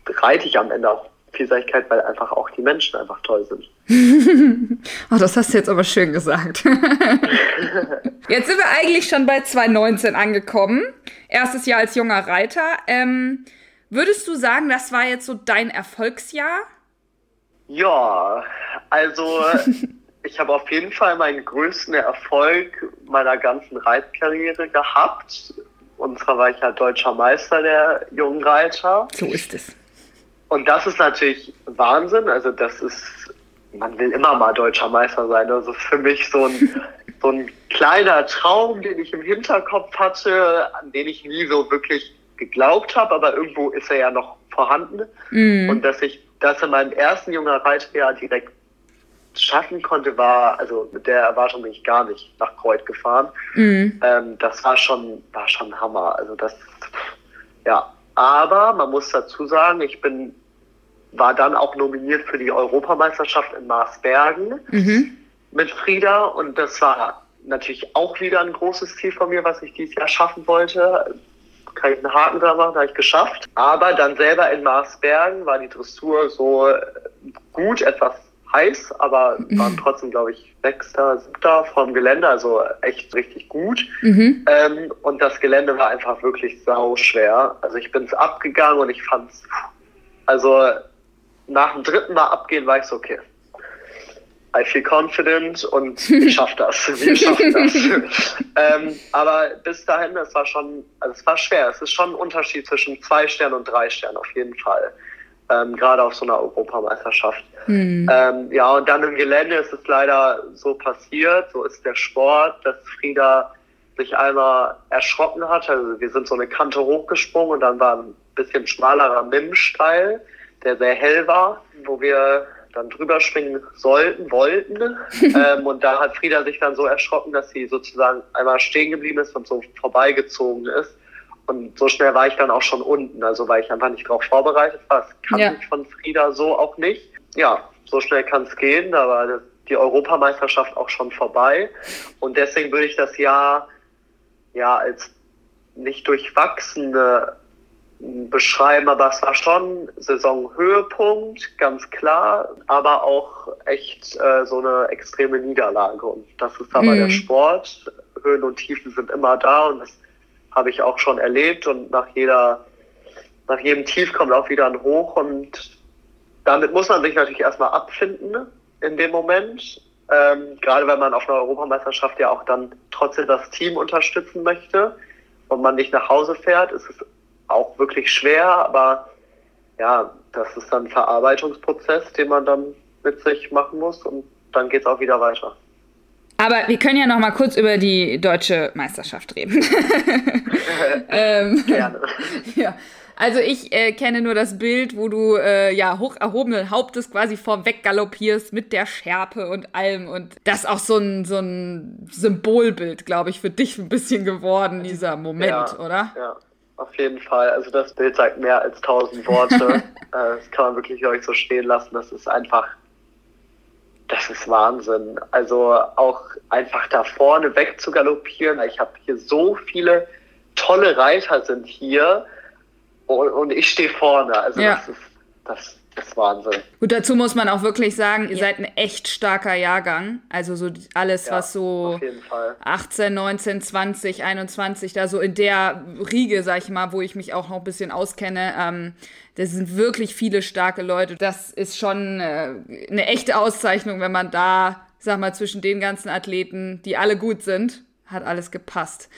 reite ich am Ende auch Vielseitigkeit, weil einfach auch die Menschen einfach toll sind. [LAUGHS] oh, das hast du jetzt aber schön gesagt. [LAUGHS] jetzt sind wir eigentlich schon bei 2019 angekommen. Erstes Jahr als junger Reiter. Ähm, würdest du sagen, das war jetzt so dein Erfolgsjahr? Ja, also [LAUGHS] ich habe auf jeden Fall meinen größten Erfolg meiner ganzen Reitkarriere gehabt. Und zwar war ich ja deutscher Meister der jungen Reiter. So ist es. Und das ist natürlich Wahnsinn. Also das ist, man will immer mal deutscher Meister sein. Also für mich so ein, [LAUGHS] so ein kleiner Traum, den ich im Hinterkopf hatte, an den ich nie so wirklich geglaubt habe, aber irgendwo ist er ja noch vorhanden. Mhm. Und dass ich das in meinem ersten junger Reitjahr direkt schaffen konnte, war, also mit der Erwartung bin ich gar nicht nach Kreuz gefahren. Mhm. Ähm, das war schon, war schon Hammer. Also das, ja. Aber man muss dazu sagen, ich bin war dann auch nominiert für die Europameisterschaft in Marsbergen mhm. mit Frieda und das war natürlich auch wieder ein großes Ziel von mir, was ich dieses Jahr schaffen wollte. Kann ich einen Haken da machen, habe ich geschafft. Aber dann selber in Marsbergen war die Dressur so gut, etwas heiß, aber mhm. waren [LAUGHS] trotzdem, glaube ich, sechster, siebter vom Gelände, also echt richtig gut. Mhm. Ähm, und das Gelände war einfach wirklich sau schwer. Also ich bin es abgegangen und ich fand es, also nach dem dritten Mal abgehen war ich so, okay, I feel confident und [LAUGHS] ich schaff das. Wir schaffen das. [LAUGHS] ähm, aber bis dahin, es war schon, also es war schwer. Es ist schon ein Unterschied zwischen zwei Sternen und drei Sternen auf jeden Fall. Ähm, gerade auf so einer Europameisterschaft. Mhm. Ähm, ja, und dann im Gelände ist es leider so passiert, so ist der Sport, dass Frieda sich einmal erschrocken hat. Also wir sind so eine Kante hochgesprungen und dann war ein bisschen schmalerer Mimmsteil der sehr hell war, wo wir dann drüber springen sollten, wollten. [LAUGHS] ähm, und da hat Frieda sich dann so erschrocken, dass sie sozusagen einmal stehen geblieben ist und so vorbeigezogen ist. Und so schnell war ich dann auch schon unten, also weil ich einfach nicht darauf vorbereitet war. Das kann ja. ich von Frieda so auch nicht. Ja, so schnell kann es gehen, da war die Europameisterschaft auch schon vorbei. Und deswegen würde ich das Jahr ja als nicht durchwachsene beschreiben, aber es war schon Saisonhöhepunkt, ganz klar, aber auch echt äh, so eine extreme Niederlage. Und das ist aber mhm. der Sport. Höhen und Tiefen sind immer da und das habe ich auch schon erlebt. Und nach jeder, nach jedem Tief kommt auch wieder ein Hoch und damit muss man sich natürlich erstmal abfinden in dem Moment. Ähm, gerade wenn man auf einer Europameisterschaft ja auch dann trotzdem das Team unterstützen möchte und man nicht nach Hause fährt, ist es auch wirklich schwer, aber ja, das ist dann ein Verarbeitungsprozess, den man dann mit sich machen muss und dann geht es auch wieder weiter. Aber wir können ja noch mal kurz über die deutsche Meisterschaft reden. [LAUGHS] ähm, Gerne. [LAUGHS] Ja. Also ich äh, kenne nur das Bild, wo du äh, ja hoch erhobenen Hauptes quasi vorweg galoppierst mit der Schärpe und allem und das ist auch so ein so ein Symbolbild, glaube ich, für dich ein bisschen geworden dieser Moment, ja, oder? Ja. Auf jeden Fall. Also das Bild sagt mehr als tausend Worte. [LAUGHS] Äh, das kann man wirklich euch so stehen lassen. Das ist einfach, das ist Wahnsinn. Also auch einfach da vorne weg zu galoppieren. Ich habe hier so viele tolle Reiter sind hier und, und ich stehe vorne. Also ja. das ist das das ist Wahnsinn. Gut, dazu muss man auch wirklich sagen, ihr ja. seid ein echt starker Jahrgang. Also so alles, ja, was so 18, 19, 20, 21, da so in der Riege, sag ich mal, wo ich mich auch noch ein bisschen auskenne, ähm, das sind wirklich viele starke Leute. Das ist schon äh, eine echte Auszeichnung, wenn man da, sag mal, zwischen den ganzen Athleten, die alle gut sind, hat alles gepasst.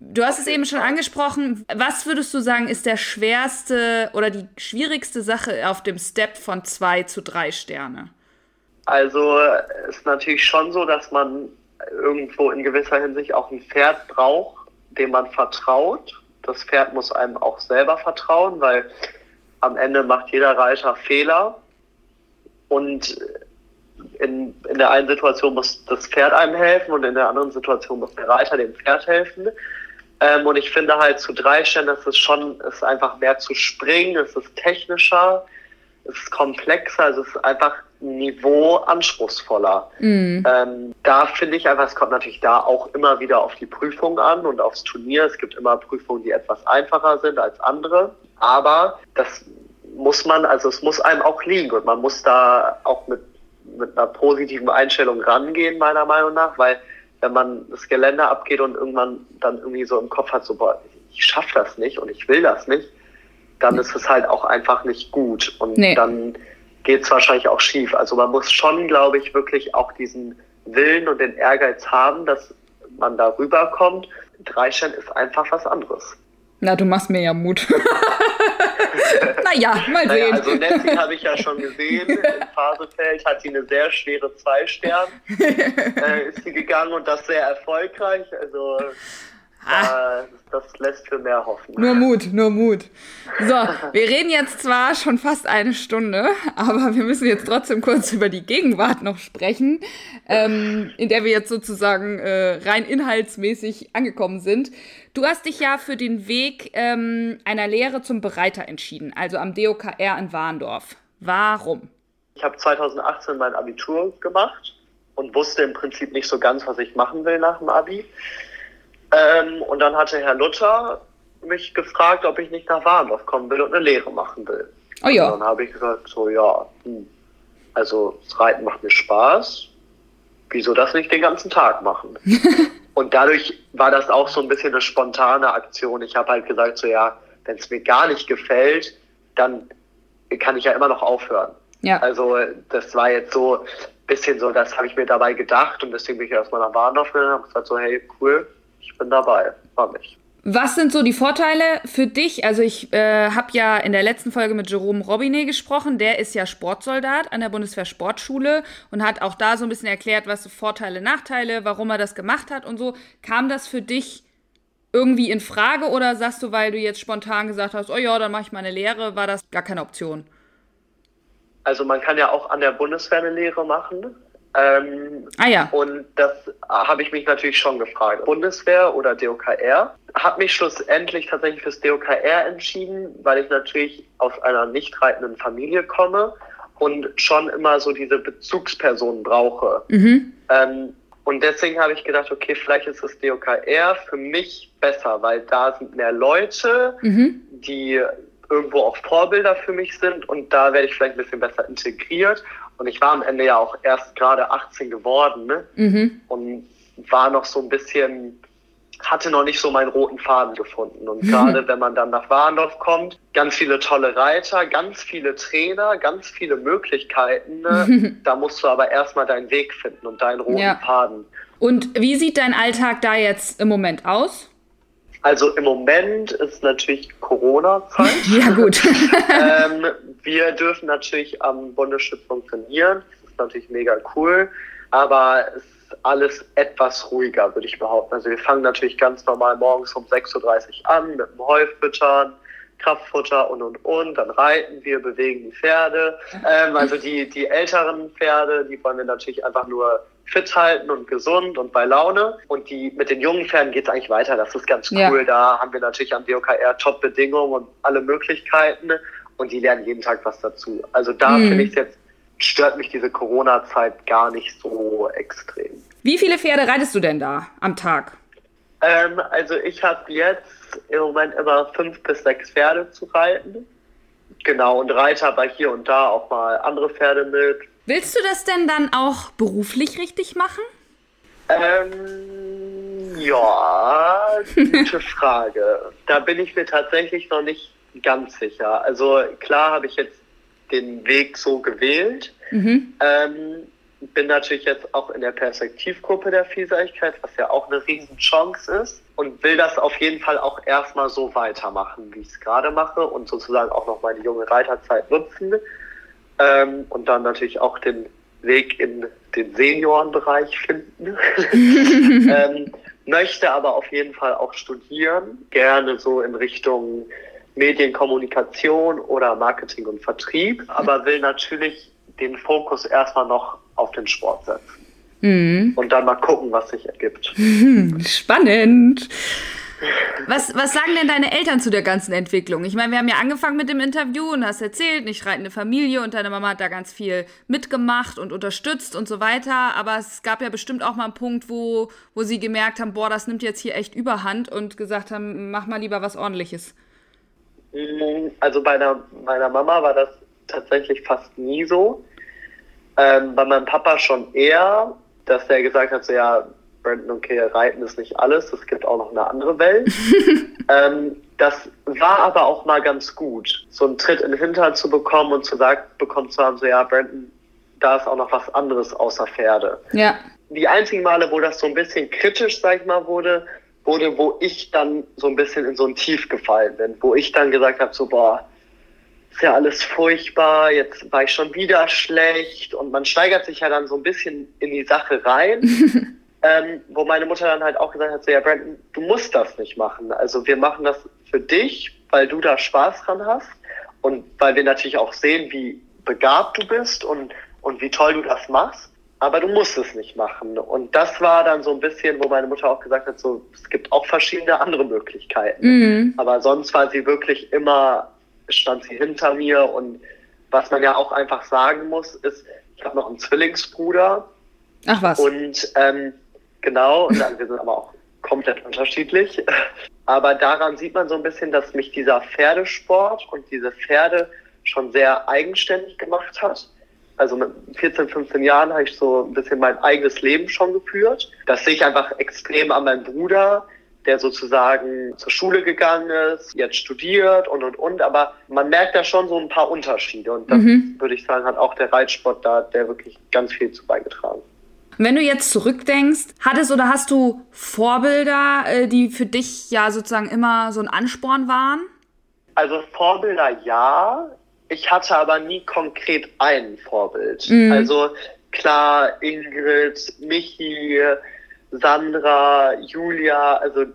Du hast es eben schon angesprochen. Was würdest du sagen, ist der schwerste oder die schwierigste Sache auf dem Step von zwei zu drei Sterne? Also es ist natürlich schon so, dass man irgendwo in gewisser Hinsicht auch ein Pferd braucht, dem man vertraut. Das Pferd muss einem auch selber vertrauen, weil am Ende macht jeder Reiter Fehler. Und in, in der einen Situation muss das Pferd einem helfen und in der anderen Situation muss der Reiter dem Pferd helfen. Ähm, und ich finde halt zu drei Sternen ist es schon, ist einfach mehr zu springen, es ist technischer, es ist komplexer, es ist einfach ein Niveau anspruchsvoller. Mhm. Ähm, da finde ich einfach, es kommt natürlich da auch immer wieder auf die Prüfung an und aufs Turnier. Es gibt immer Prüfungen, die etwas einfacher sind als andere. Aber das muss man, also es muss einem auch liegen und man muss da auch mit, mit einer positiven Einstellung rangehen, meiner Meinung nach, weil wenn man das Geländer abgeht und irgendwann dann irgendwie so im Kopf hat, so, boah, ich schaffe das nicht und ich will das nicht, dann nee. ist es halt auch einfach nicht gut. Und nee. dann geht es wahrscheinlich auch schief. Also man muss schon, glaube ich, wirklich auch diesen Willen und den Ehrgeiz haben, dass man da rüberkommt. Dreistein ist einfach was anderes. Na, du machst mir ja Mut. [LAUGHS] naja, mal sehen. Naja, also Nessie habe ich ja schon gesehen. [LAUGHS] In Phasefeld hat sie eine sehr schwere zwei Stern. äh, ist sie gegangen und das sehr erfolgreich. Also Ah. Das lässt für mehr hoffen. Nur [LAUGHS] Mut, nur Mut. So, wir reden jetzt zwar schon fast eine Stunde, aber wir müssen jetzt trotzdem kurz über die Gegenwart noch sprechen, ähm, in der wir jetzt sozusagen äh, rein inhaltsmäßig angekommen sind. Du hast dich ja für den Weg ähm, einer Lehre zum Bereiter entschieden, also am DOKR in Warndorf. Warum? Ich habe 2018 mein Abitur gemacht und wusste im Prinzip nicht so ganz, was ich machen will nach dem Abi. Ähm, und dann hatte Herr Luther mich gefragt, ob ich nicht nach Warndorf kommen will und eine Lehre machen will. Oh ja. Und dann habe ich gesagt, so ja, hm, also das Reiten macht mir Spaß. Wieso das nicht den ganzen Tag machen? [LAUGHS] und dadurch war das auch so ein bisschen eine spontane Aktion. Ich habe halt gesagt, so ja, wenn es mir gar nicht gefällt, dann kann ich ja immer noch aufhören. Ja. Also das war jetzt so ein bisschen so, das habe ich mir dabei gedacht und deswegen bin ich erstmal nach Warndorf gegangen und habe gesagt so, hey, cool, ich bin dabei, war mich. Was sind so die Vorteile für dich? Also ich äh, habe ja in der letzten Folge mit Jerome Robinet gesprochen. Der ist ja Sportsoldat an der Bundeswehr Sportschule und hat auch da so ein bisschen erklärt, was Vorteile, Nachteile, warum er das gemacht hat und so. Kam das für dich irgendwie in Frage oder sagst du, weil du jetzt spontan gesagt hast, oh ja, dann mache ich meine Lehre, war das gar keine Option? Also man kann ja auch an der Bundeswehr eine Lehre machen. Ähm, ah ja. Und das habe ich mich natürlich schon gefragt. Bundeswehr oder DOKR. Habe mich schlussendlich tatsächlich fürs DOKR entschieden, weil ich natürlich aus einer nicht reitenden Familie komme und schon immer so diese Bezugspersonen brauche. Mhm. Ähm, und deswegen habe ich gedacht, okay, vielleicht ist das DOKR für mich besser, weil da sind mehr Leute, mhm. die irgendwo auch Vorbilder für mich sind und da werde ich vielleicht ein bisschen besser integriert. Und ich war am Ende ja auch erst gerade 18 geworden ne? mhm. und war noch so ein bisschen hatte noch nicht so meinen roten Faden gefunden. Und gerade [LAUGHS] wenn man dann nach Warndorf kommt, ganz viele tolle Reiter, ganz viele Trainer, ganz viele Möglichkeiten. Ne? [LAUGHS] da musst du aber erstmal deinen Weg finden und deinen roten ja. Faden. Und wie sieht dein Alltag da jetzt im Moment aus? Also im Moment ist natürlich Corona-Zeit. [LAUGHS] ja, gut. ähm, wir dürfen natürlich am Bundesstützpunkt trainieren. Das ist natürlich mega cool. Aber es alles etwas ruhiger, würde ich behaupten. Also wir fangen natürlich ganz normal morgens um 6.30 Uhr an mit dem Heufüttern, Kraftfutter und und und. Dann reiten wir, bewegen die Pferde. Ähm, also die, die älteren Pferde, die wollen wir natürlich einfach nur fit halten und gesund und bei Laune. Und die mit den jungen Pferden geht es eigentlich weiter. Das ist ganz cool. Ja. Da haben wir natürlich am DOKR Top-Bedingungen und alle Möglichkeiten. Und die lernen jeden Tag was dazu. Also da mhm. finde ich jetzt stört mich diese Corona-Zeit gar nicht so extrem. Wie viele Pferde reitest du denn da am Tag? Ähm, also ich habe jetzt im Moment immer fünf bis sechs Pferde zu reiten. Genau, und reite aber hier und da auch mal andere Pferde mit. Willst du das denn dann auch beruflich richtig machen? Ähm, ja, gute [LAUGHS] Frage. Da bin ich mir tatsächlich noch nicht ganz sicher. Also klar habe ich jetzt den Weg so gewählt. Mhm. Ähm, bin natürlich jetzt auch in der Perspektivgruppe der Vielseitigkeit, was ja auch eine Riesenchance ist und will das auf jeden Fall auch erstmal so weitermachen, wie ich es gerade mache und sozusagen auch noch meine junge Reiterzeit nutzen ähm, und dann natürlich auch den Weg in den Seniorenbereich finden. [LAUGHS] ähm, möchte aber auf jeden Fall auch studieren, gerne so in Richtung Medienkommunikation oder Marketing und Vertrieb, aber will natürlich den Fokus erstmal noch auf den Sport setzen. Mhm. Und dann mal gucken, was sich ergibt. Spannend. Was, was sagen denn deine Eltern zu der ganzen Entwicklung? Ich meine, wir haben ja angefangen mit dem Interview und hast erzählt, ich reite eine Familie und deine Mama hat da ganz viel mitgemacht und unterstützt und so weiter. Aber es gab ja bestimmt auch mal einen Punkt, wo, wo sie gemerkt haben, boah, das nimmt jetzt hier echt überhand und gesagt haben, mach mal lieber was ordentliches. Also bei einer, meiner Mama war das tatsächlich fast nie so. Ähm, bei meinem Papa schon eher, dass er gesagt hat, so ja, Brandon, okay, Reiten ist nicht alles, es gibt auch noch eine andere Welt. [LAUGHS] ähm, das war aber auch mal ganz gut, so einen Tritt in den Hintern zu bekommen und zu sagen bekommen zu haben, so ja, Brandon, da ist auch noch was anderes außer Pferde. Ja. Die einzigen Male, wo das so ein bisschen kritisch, sag ich mal, wurde, wurde, wo ich dann so ein bisschen in so ein Tief gefallen bin, wo ich dann gesagt habe, so, boah, ist ja alles furchtbar, jetzt war ich schon wieder schlecht. Und man steigert sich ja dann so ein bisschen in die Sache rein, [LAUGHS] ähm, wo meine Mutter dann halt auch gesagt hat, so, ja, Brandon, du musst das nicht machen. Also wir machen das für dich, weil du da Spaß dran hast und weil wir natürlich auch sehen, wie begabt du bist und, und wie toll du das machst aber du musst es nicht machen. Und das war dann so ein bisschen, wo meine Mutter auch gesagt hat, so, es gibt auch verschiedene andere Möglichkeiten. Mhm. Aber sonst war sie wirklich immer, stand sie hinter mir und was man ja auch einfach sagen muss, ist, ich habe noch einen Zwillingsbruder. Ach was. Und ähm, genau, und dann, wir sind aber auch komplett unterschiedlich. Aber daran sieht man so ein bisschen, dass mich dieser Pferdesport und diese Pferde schon sehr eigenständig gemacht hat also mit 14, 15 Jahren habe ich so ein bisschen mein eigenes Leben schon geführt. Das sehe ich einfach extrem an meinem Bruder, der sozusagen zur Schule gegangen ist, jetzt studiert und und und. Aber man merkt da schon so ein paar Unterschiede. Und das mhm. würde ich sagen, hat auch der Reitsport da, der wirklich ganz viel zu beigetragen. Wenn du jetzt zurückdenkst, hattest oder hast du Vorbilder, äh, die für dich ja sozusagen immer so ein Ansporn waren? Also Vorbilder ja. Ich hatte aber nie konkret ein Vorbild. Mhm. Also klar, Ingrid, Michi, Sandra, Julia, also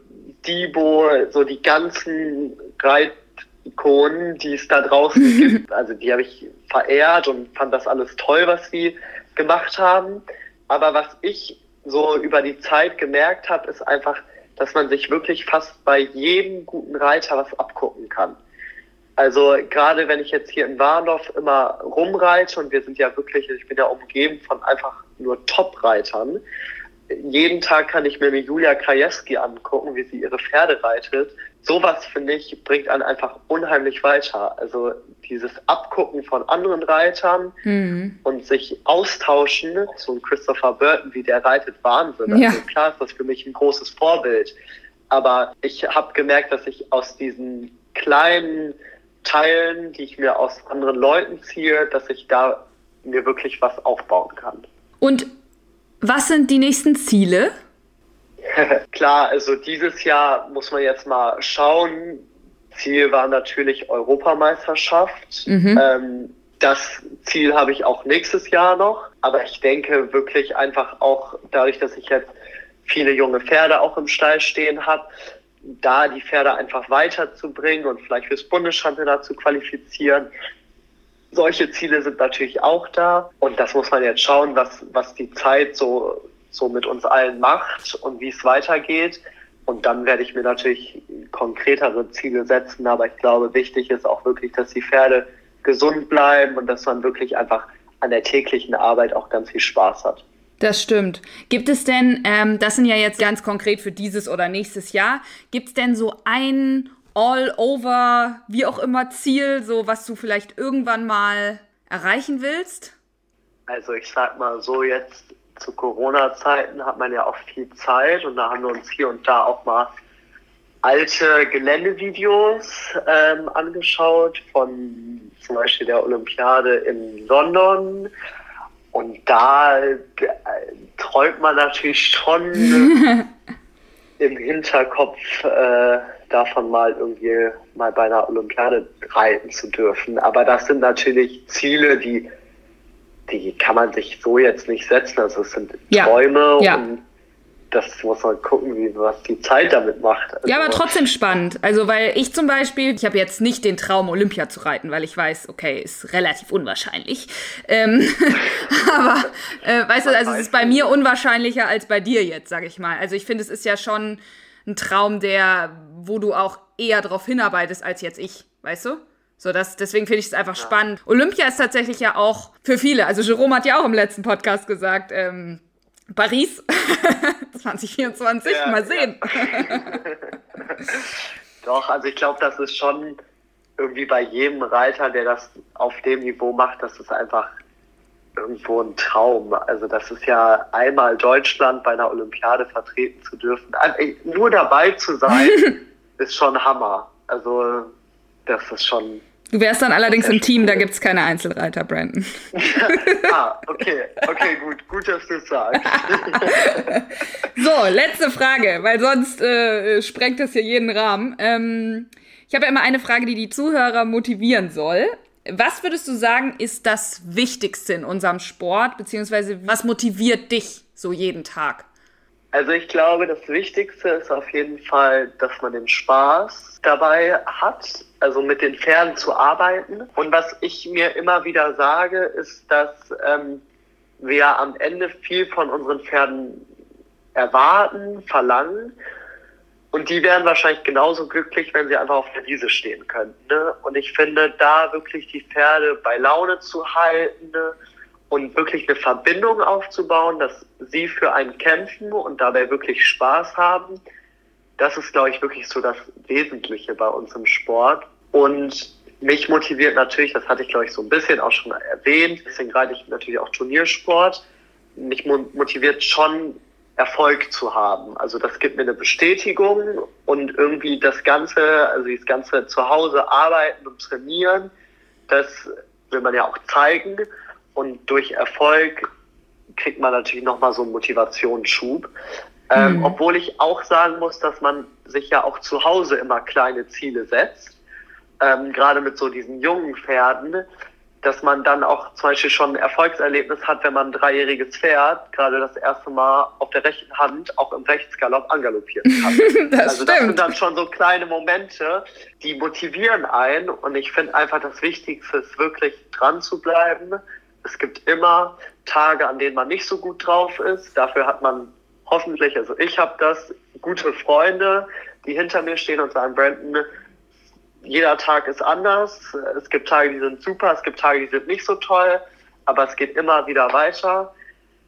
Dibo, so die ganzen Reitikonen, die es da draußen [LAUGHS] gibt. Also die habe ich verehrt und fand das alles toll, was sie gemacht haben. Aber was ich so über die Zeit gemerkt habe, ist einfach, dass man sich wirklich fast bei jedem guten Reiter was abgucken kann. Also gerade wenn ich jetzt hier in Warndorf immer rumreite und wir sind ja wirklich, ich bin ja umgeben von einfach nur Top-Reitern. Jeden Tag kann ich mir eine Julia Krajewski angucken, wie sie ihre Pferde reitet. Sowas, finde ich, bringt einen einfach unheimlich weiter. Also dieses Abgucken von anderen Reitern mhm. und sich austauschen. So ein Christopher Burton, wie der reitet, Wahnsinn. Ja. Also klar ist das für mich ein großes Vorbild. Aber ich habe gemerkt, dass ich aus diesen kleinen Teilen, die ich mir aus anderen Leuten ziehe, dass ich da mir wirklich was aufbauen kann. Und was sind die nächsten Ziele? [LAUGHS] Klar, also dieses Jahr muss man jetzt mal schauen. Ziel war natürlich Europameisterschaft. Mhm. Ähm, das Ziel habe ich auch nächstes Jahr noch. Aber ich denke wirklich einfach auch dadurch, dass ich jetzt viele junge Pferde auch im Stall stehen habe, da die Pferde einfach weiterzubringen und vielleicht fürs Bundeschampionat zu qualifizieren. Solche Ziele sind natürlich auch da und das muss man jetzt schauen, was, was die Zeit so, so mit uns allen macht und wie es weitergeht. Und dann werde ich mir natürlich konkretere Ziele setzen, aber ich glaube, wichtig ist auch wirklich, dass die Pferde gesund bleiben und dass man wirklich einfach an der täglichen Arbeit auch ganz viel Spaß hat. Das stimmt. Gibt es denn, ähm, das sind ja jetzt ganz konkret für dieses oder nächstes Jahr, gibt es denn so ein All-Over, wie auch immer, Ziel, so was du vielleicht irgendwann mal erreichen willst? Also ich sag mal so, jetzt zu Corona-Zeiten hat man ja auch viel Zeit und da haben wir uns hier und da auch mal alte Geländevideos ähm, angeschaut von zum Beispiel der Olympiade in London und da äh, träumt man natürlich schon [LAUGHS] im Hinterkopf äh, davon mal irgendwie mal bei einer Olympiade reiten zu dürfen. Aber das sind natürlich Ziele, die, die kann man sich so jetzt nicht setzen. Also es sind ja. Träume ja. und das muss man gucken, wie, was die Zeit damit macht. Also ja, aber trotzdem spannend. Also, weil ich zum Beispiel, ich habe jetzt nicht den Traum, Olympia zu reiten, weil ich weiß, okay, ist relativ unwahrscheinlich. Ähm, [LAUGHS] aber, äh, weißt du, also es ist bei mir unwahrscheinlicher als bei dir jetzt, sag ich mal. Also, ich finde, es ist ja schon ein Traum, der, wo du auch eher darauf hinarbeitest als jetzt ich, weißt du? So, das, deswegen finde ich es einfach spannend. Olympia ist tatsächlich ja auch für viele, also Jerome hat ja auch im letzten Podcast gesagt, ähm, Paris [LAUGHS] 2024, ja, mal sehen. Ja. [LAUGHS] Doch, also ich glaube, das ist schon irgendwie bei jedem Reiter, der das auf dem Niveau macht, das ist einfach irgendwo ein Traum. Also das ist ja einmal Deutschland bei einer Olympiade vertreten zu dürfen. Also nur dabei zu sein, [LAUGHS] ist schon Hammer. Also das ist schon Du wärst dann allerdings im Team, da gibt es keine Einzelreiter, Brandon. [LAUGHS] ah, [LAUGHS] okay, okay, gut, gut, dass du sagst. [LAUGHS] so, letzte Frage, weil sonst äh, sprengt das hier jeden Rahmen. Ähm, ich habe ja immer eine Frage, die die Zuhörer motivieren soll. Was würdest du sagen, ist das Wichtigste in unserem Sport, beziehungsweise was motiviert dich so jeden Tag? Also ich glaube, das Wichtigste ist auf jeden Fall, dass man den Spaß dabei hat also mit den Pferden zu arbeiten. Und was ich mir immer wieder sage, ist, dass ähm, wir am Ende viel von unseren Pferden erwarten, verlangen. Und die wären wahrscheinlich genauso glücklich, wenn sie einfach auf der Wiese stehen könnten. Ne? Und ich finde, da wirklich die Pferde bei Laune zu halten ne? Und wirklich eine Verbindung aufzubauen, dass sie für einen kämpfen und dabei wirklich Spaß haben, das ist, glaube ich, wirklich so das Wesentliche bei uns im Sport. Und mich motiviert natürlich, das hatte ich glaube ich so ein bisschen auch schon erwähnt, deswegen reite ich natürlich auch Turniersport. Mich motiviert schon Erfolg zu haben. Also das gibt mir eine Bestätigung und irgendwie das Ganze, also das Ganze zu Hause arbeiten und trainieren, das will man ja auch zeigen. Und durch Erfolg kriegt man natürlich nochmal so einen Motivationsschub. Ähm, mhm. Obwohl ich auch sagen muss, dass man sich ja auch zu Hause immer kleine Ziele setzt ähm, gerade mit so diesen jungen Pferden, dass man dann auch zum Beispiel schon ein Erfolgserlebnis hat, wenn man ein dreijähriges Pferd gerade das erste Mal auf der rechten Hand auch im Rechtsgalopp angaloppieren kann. [LAUGHS] das also stimmt. das sind dann schon so kleine Momente, die motivieren einen und ich finde einfach das Wichtigste ist wirklich dran zu bleiben. Es gibt immer Tage, an denen man nicht so gut drauf ist. Dafür hat man hoffentlich, also ich habe das, gute Freunde, die hinter mir stehen und sagen, Brandon, jeder Tag ist anders. Es gibt Tage, die sind super, es gibt Tage, die sind nicht so toll, aber es geht immer wieder weiter.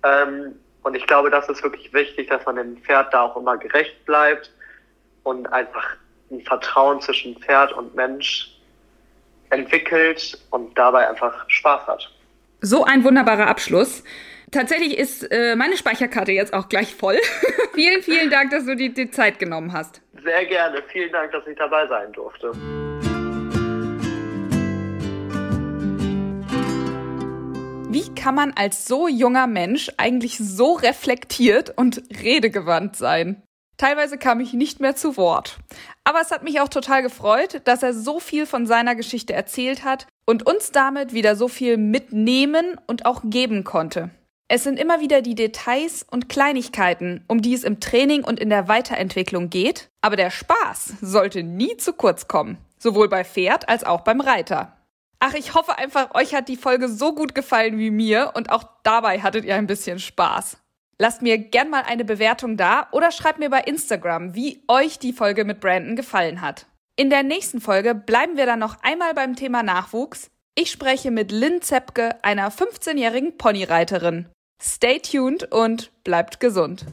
Ähm, und ich glaube, das ist wirklich wichtig, dass man dem Pferd da auch immer gerecht bleibt und einfach ein Vertrauen zwischen Pferd und Mensch entwickelt und dabei einfach Spaß hat. So ein wunderbarer Abschluss. Tatsächlich ist äh, meine Speicherkarte jetzt auch gleich voll. [LAUGHS] vielen, vielen Dank, dass du dir die Zeit genommen hast. Sehr gerne. Vielen Dank, dass ich dabei sein durfte. Wie kann man als so junger Mensch eigentlich so reflektiert und redegewandt sein? Teilweise kam ich nicht mehr zu Wort. Aber es hat mich auch total gefreut, dass er so viel von seiner Geschichte erzählt hat und uns damit wieder so viel mitnehmen und auch geben konnte. Es sind immer wieder die Details und Kleinigkeiten, um die es im Training und in der Weiterentwicklung geht, aber der Spaß sollte nie zu kurz kommen, sowohl bei Pferd als auch beim Reiter. Ach, ich hoffe einfach, euch hat die Folge so gut gefallen wie mir und auch dabei hattet ihr ein bisschen Spaß. Lasst mir gern mal eine Bewertung da oder schreibt mir bei Instagram, wie euch die Folge mit Brandon gefallen hat. In der nächsten Folge bleiben wir dann noch einmal beim Thema Nachwuchs. Ich spreche mit Lynn Zepke, einer 15-jährigen Ponyreiterin. Stay tuned und bleibt gesund.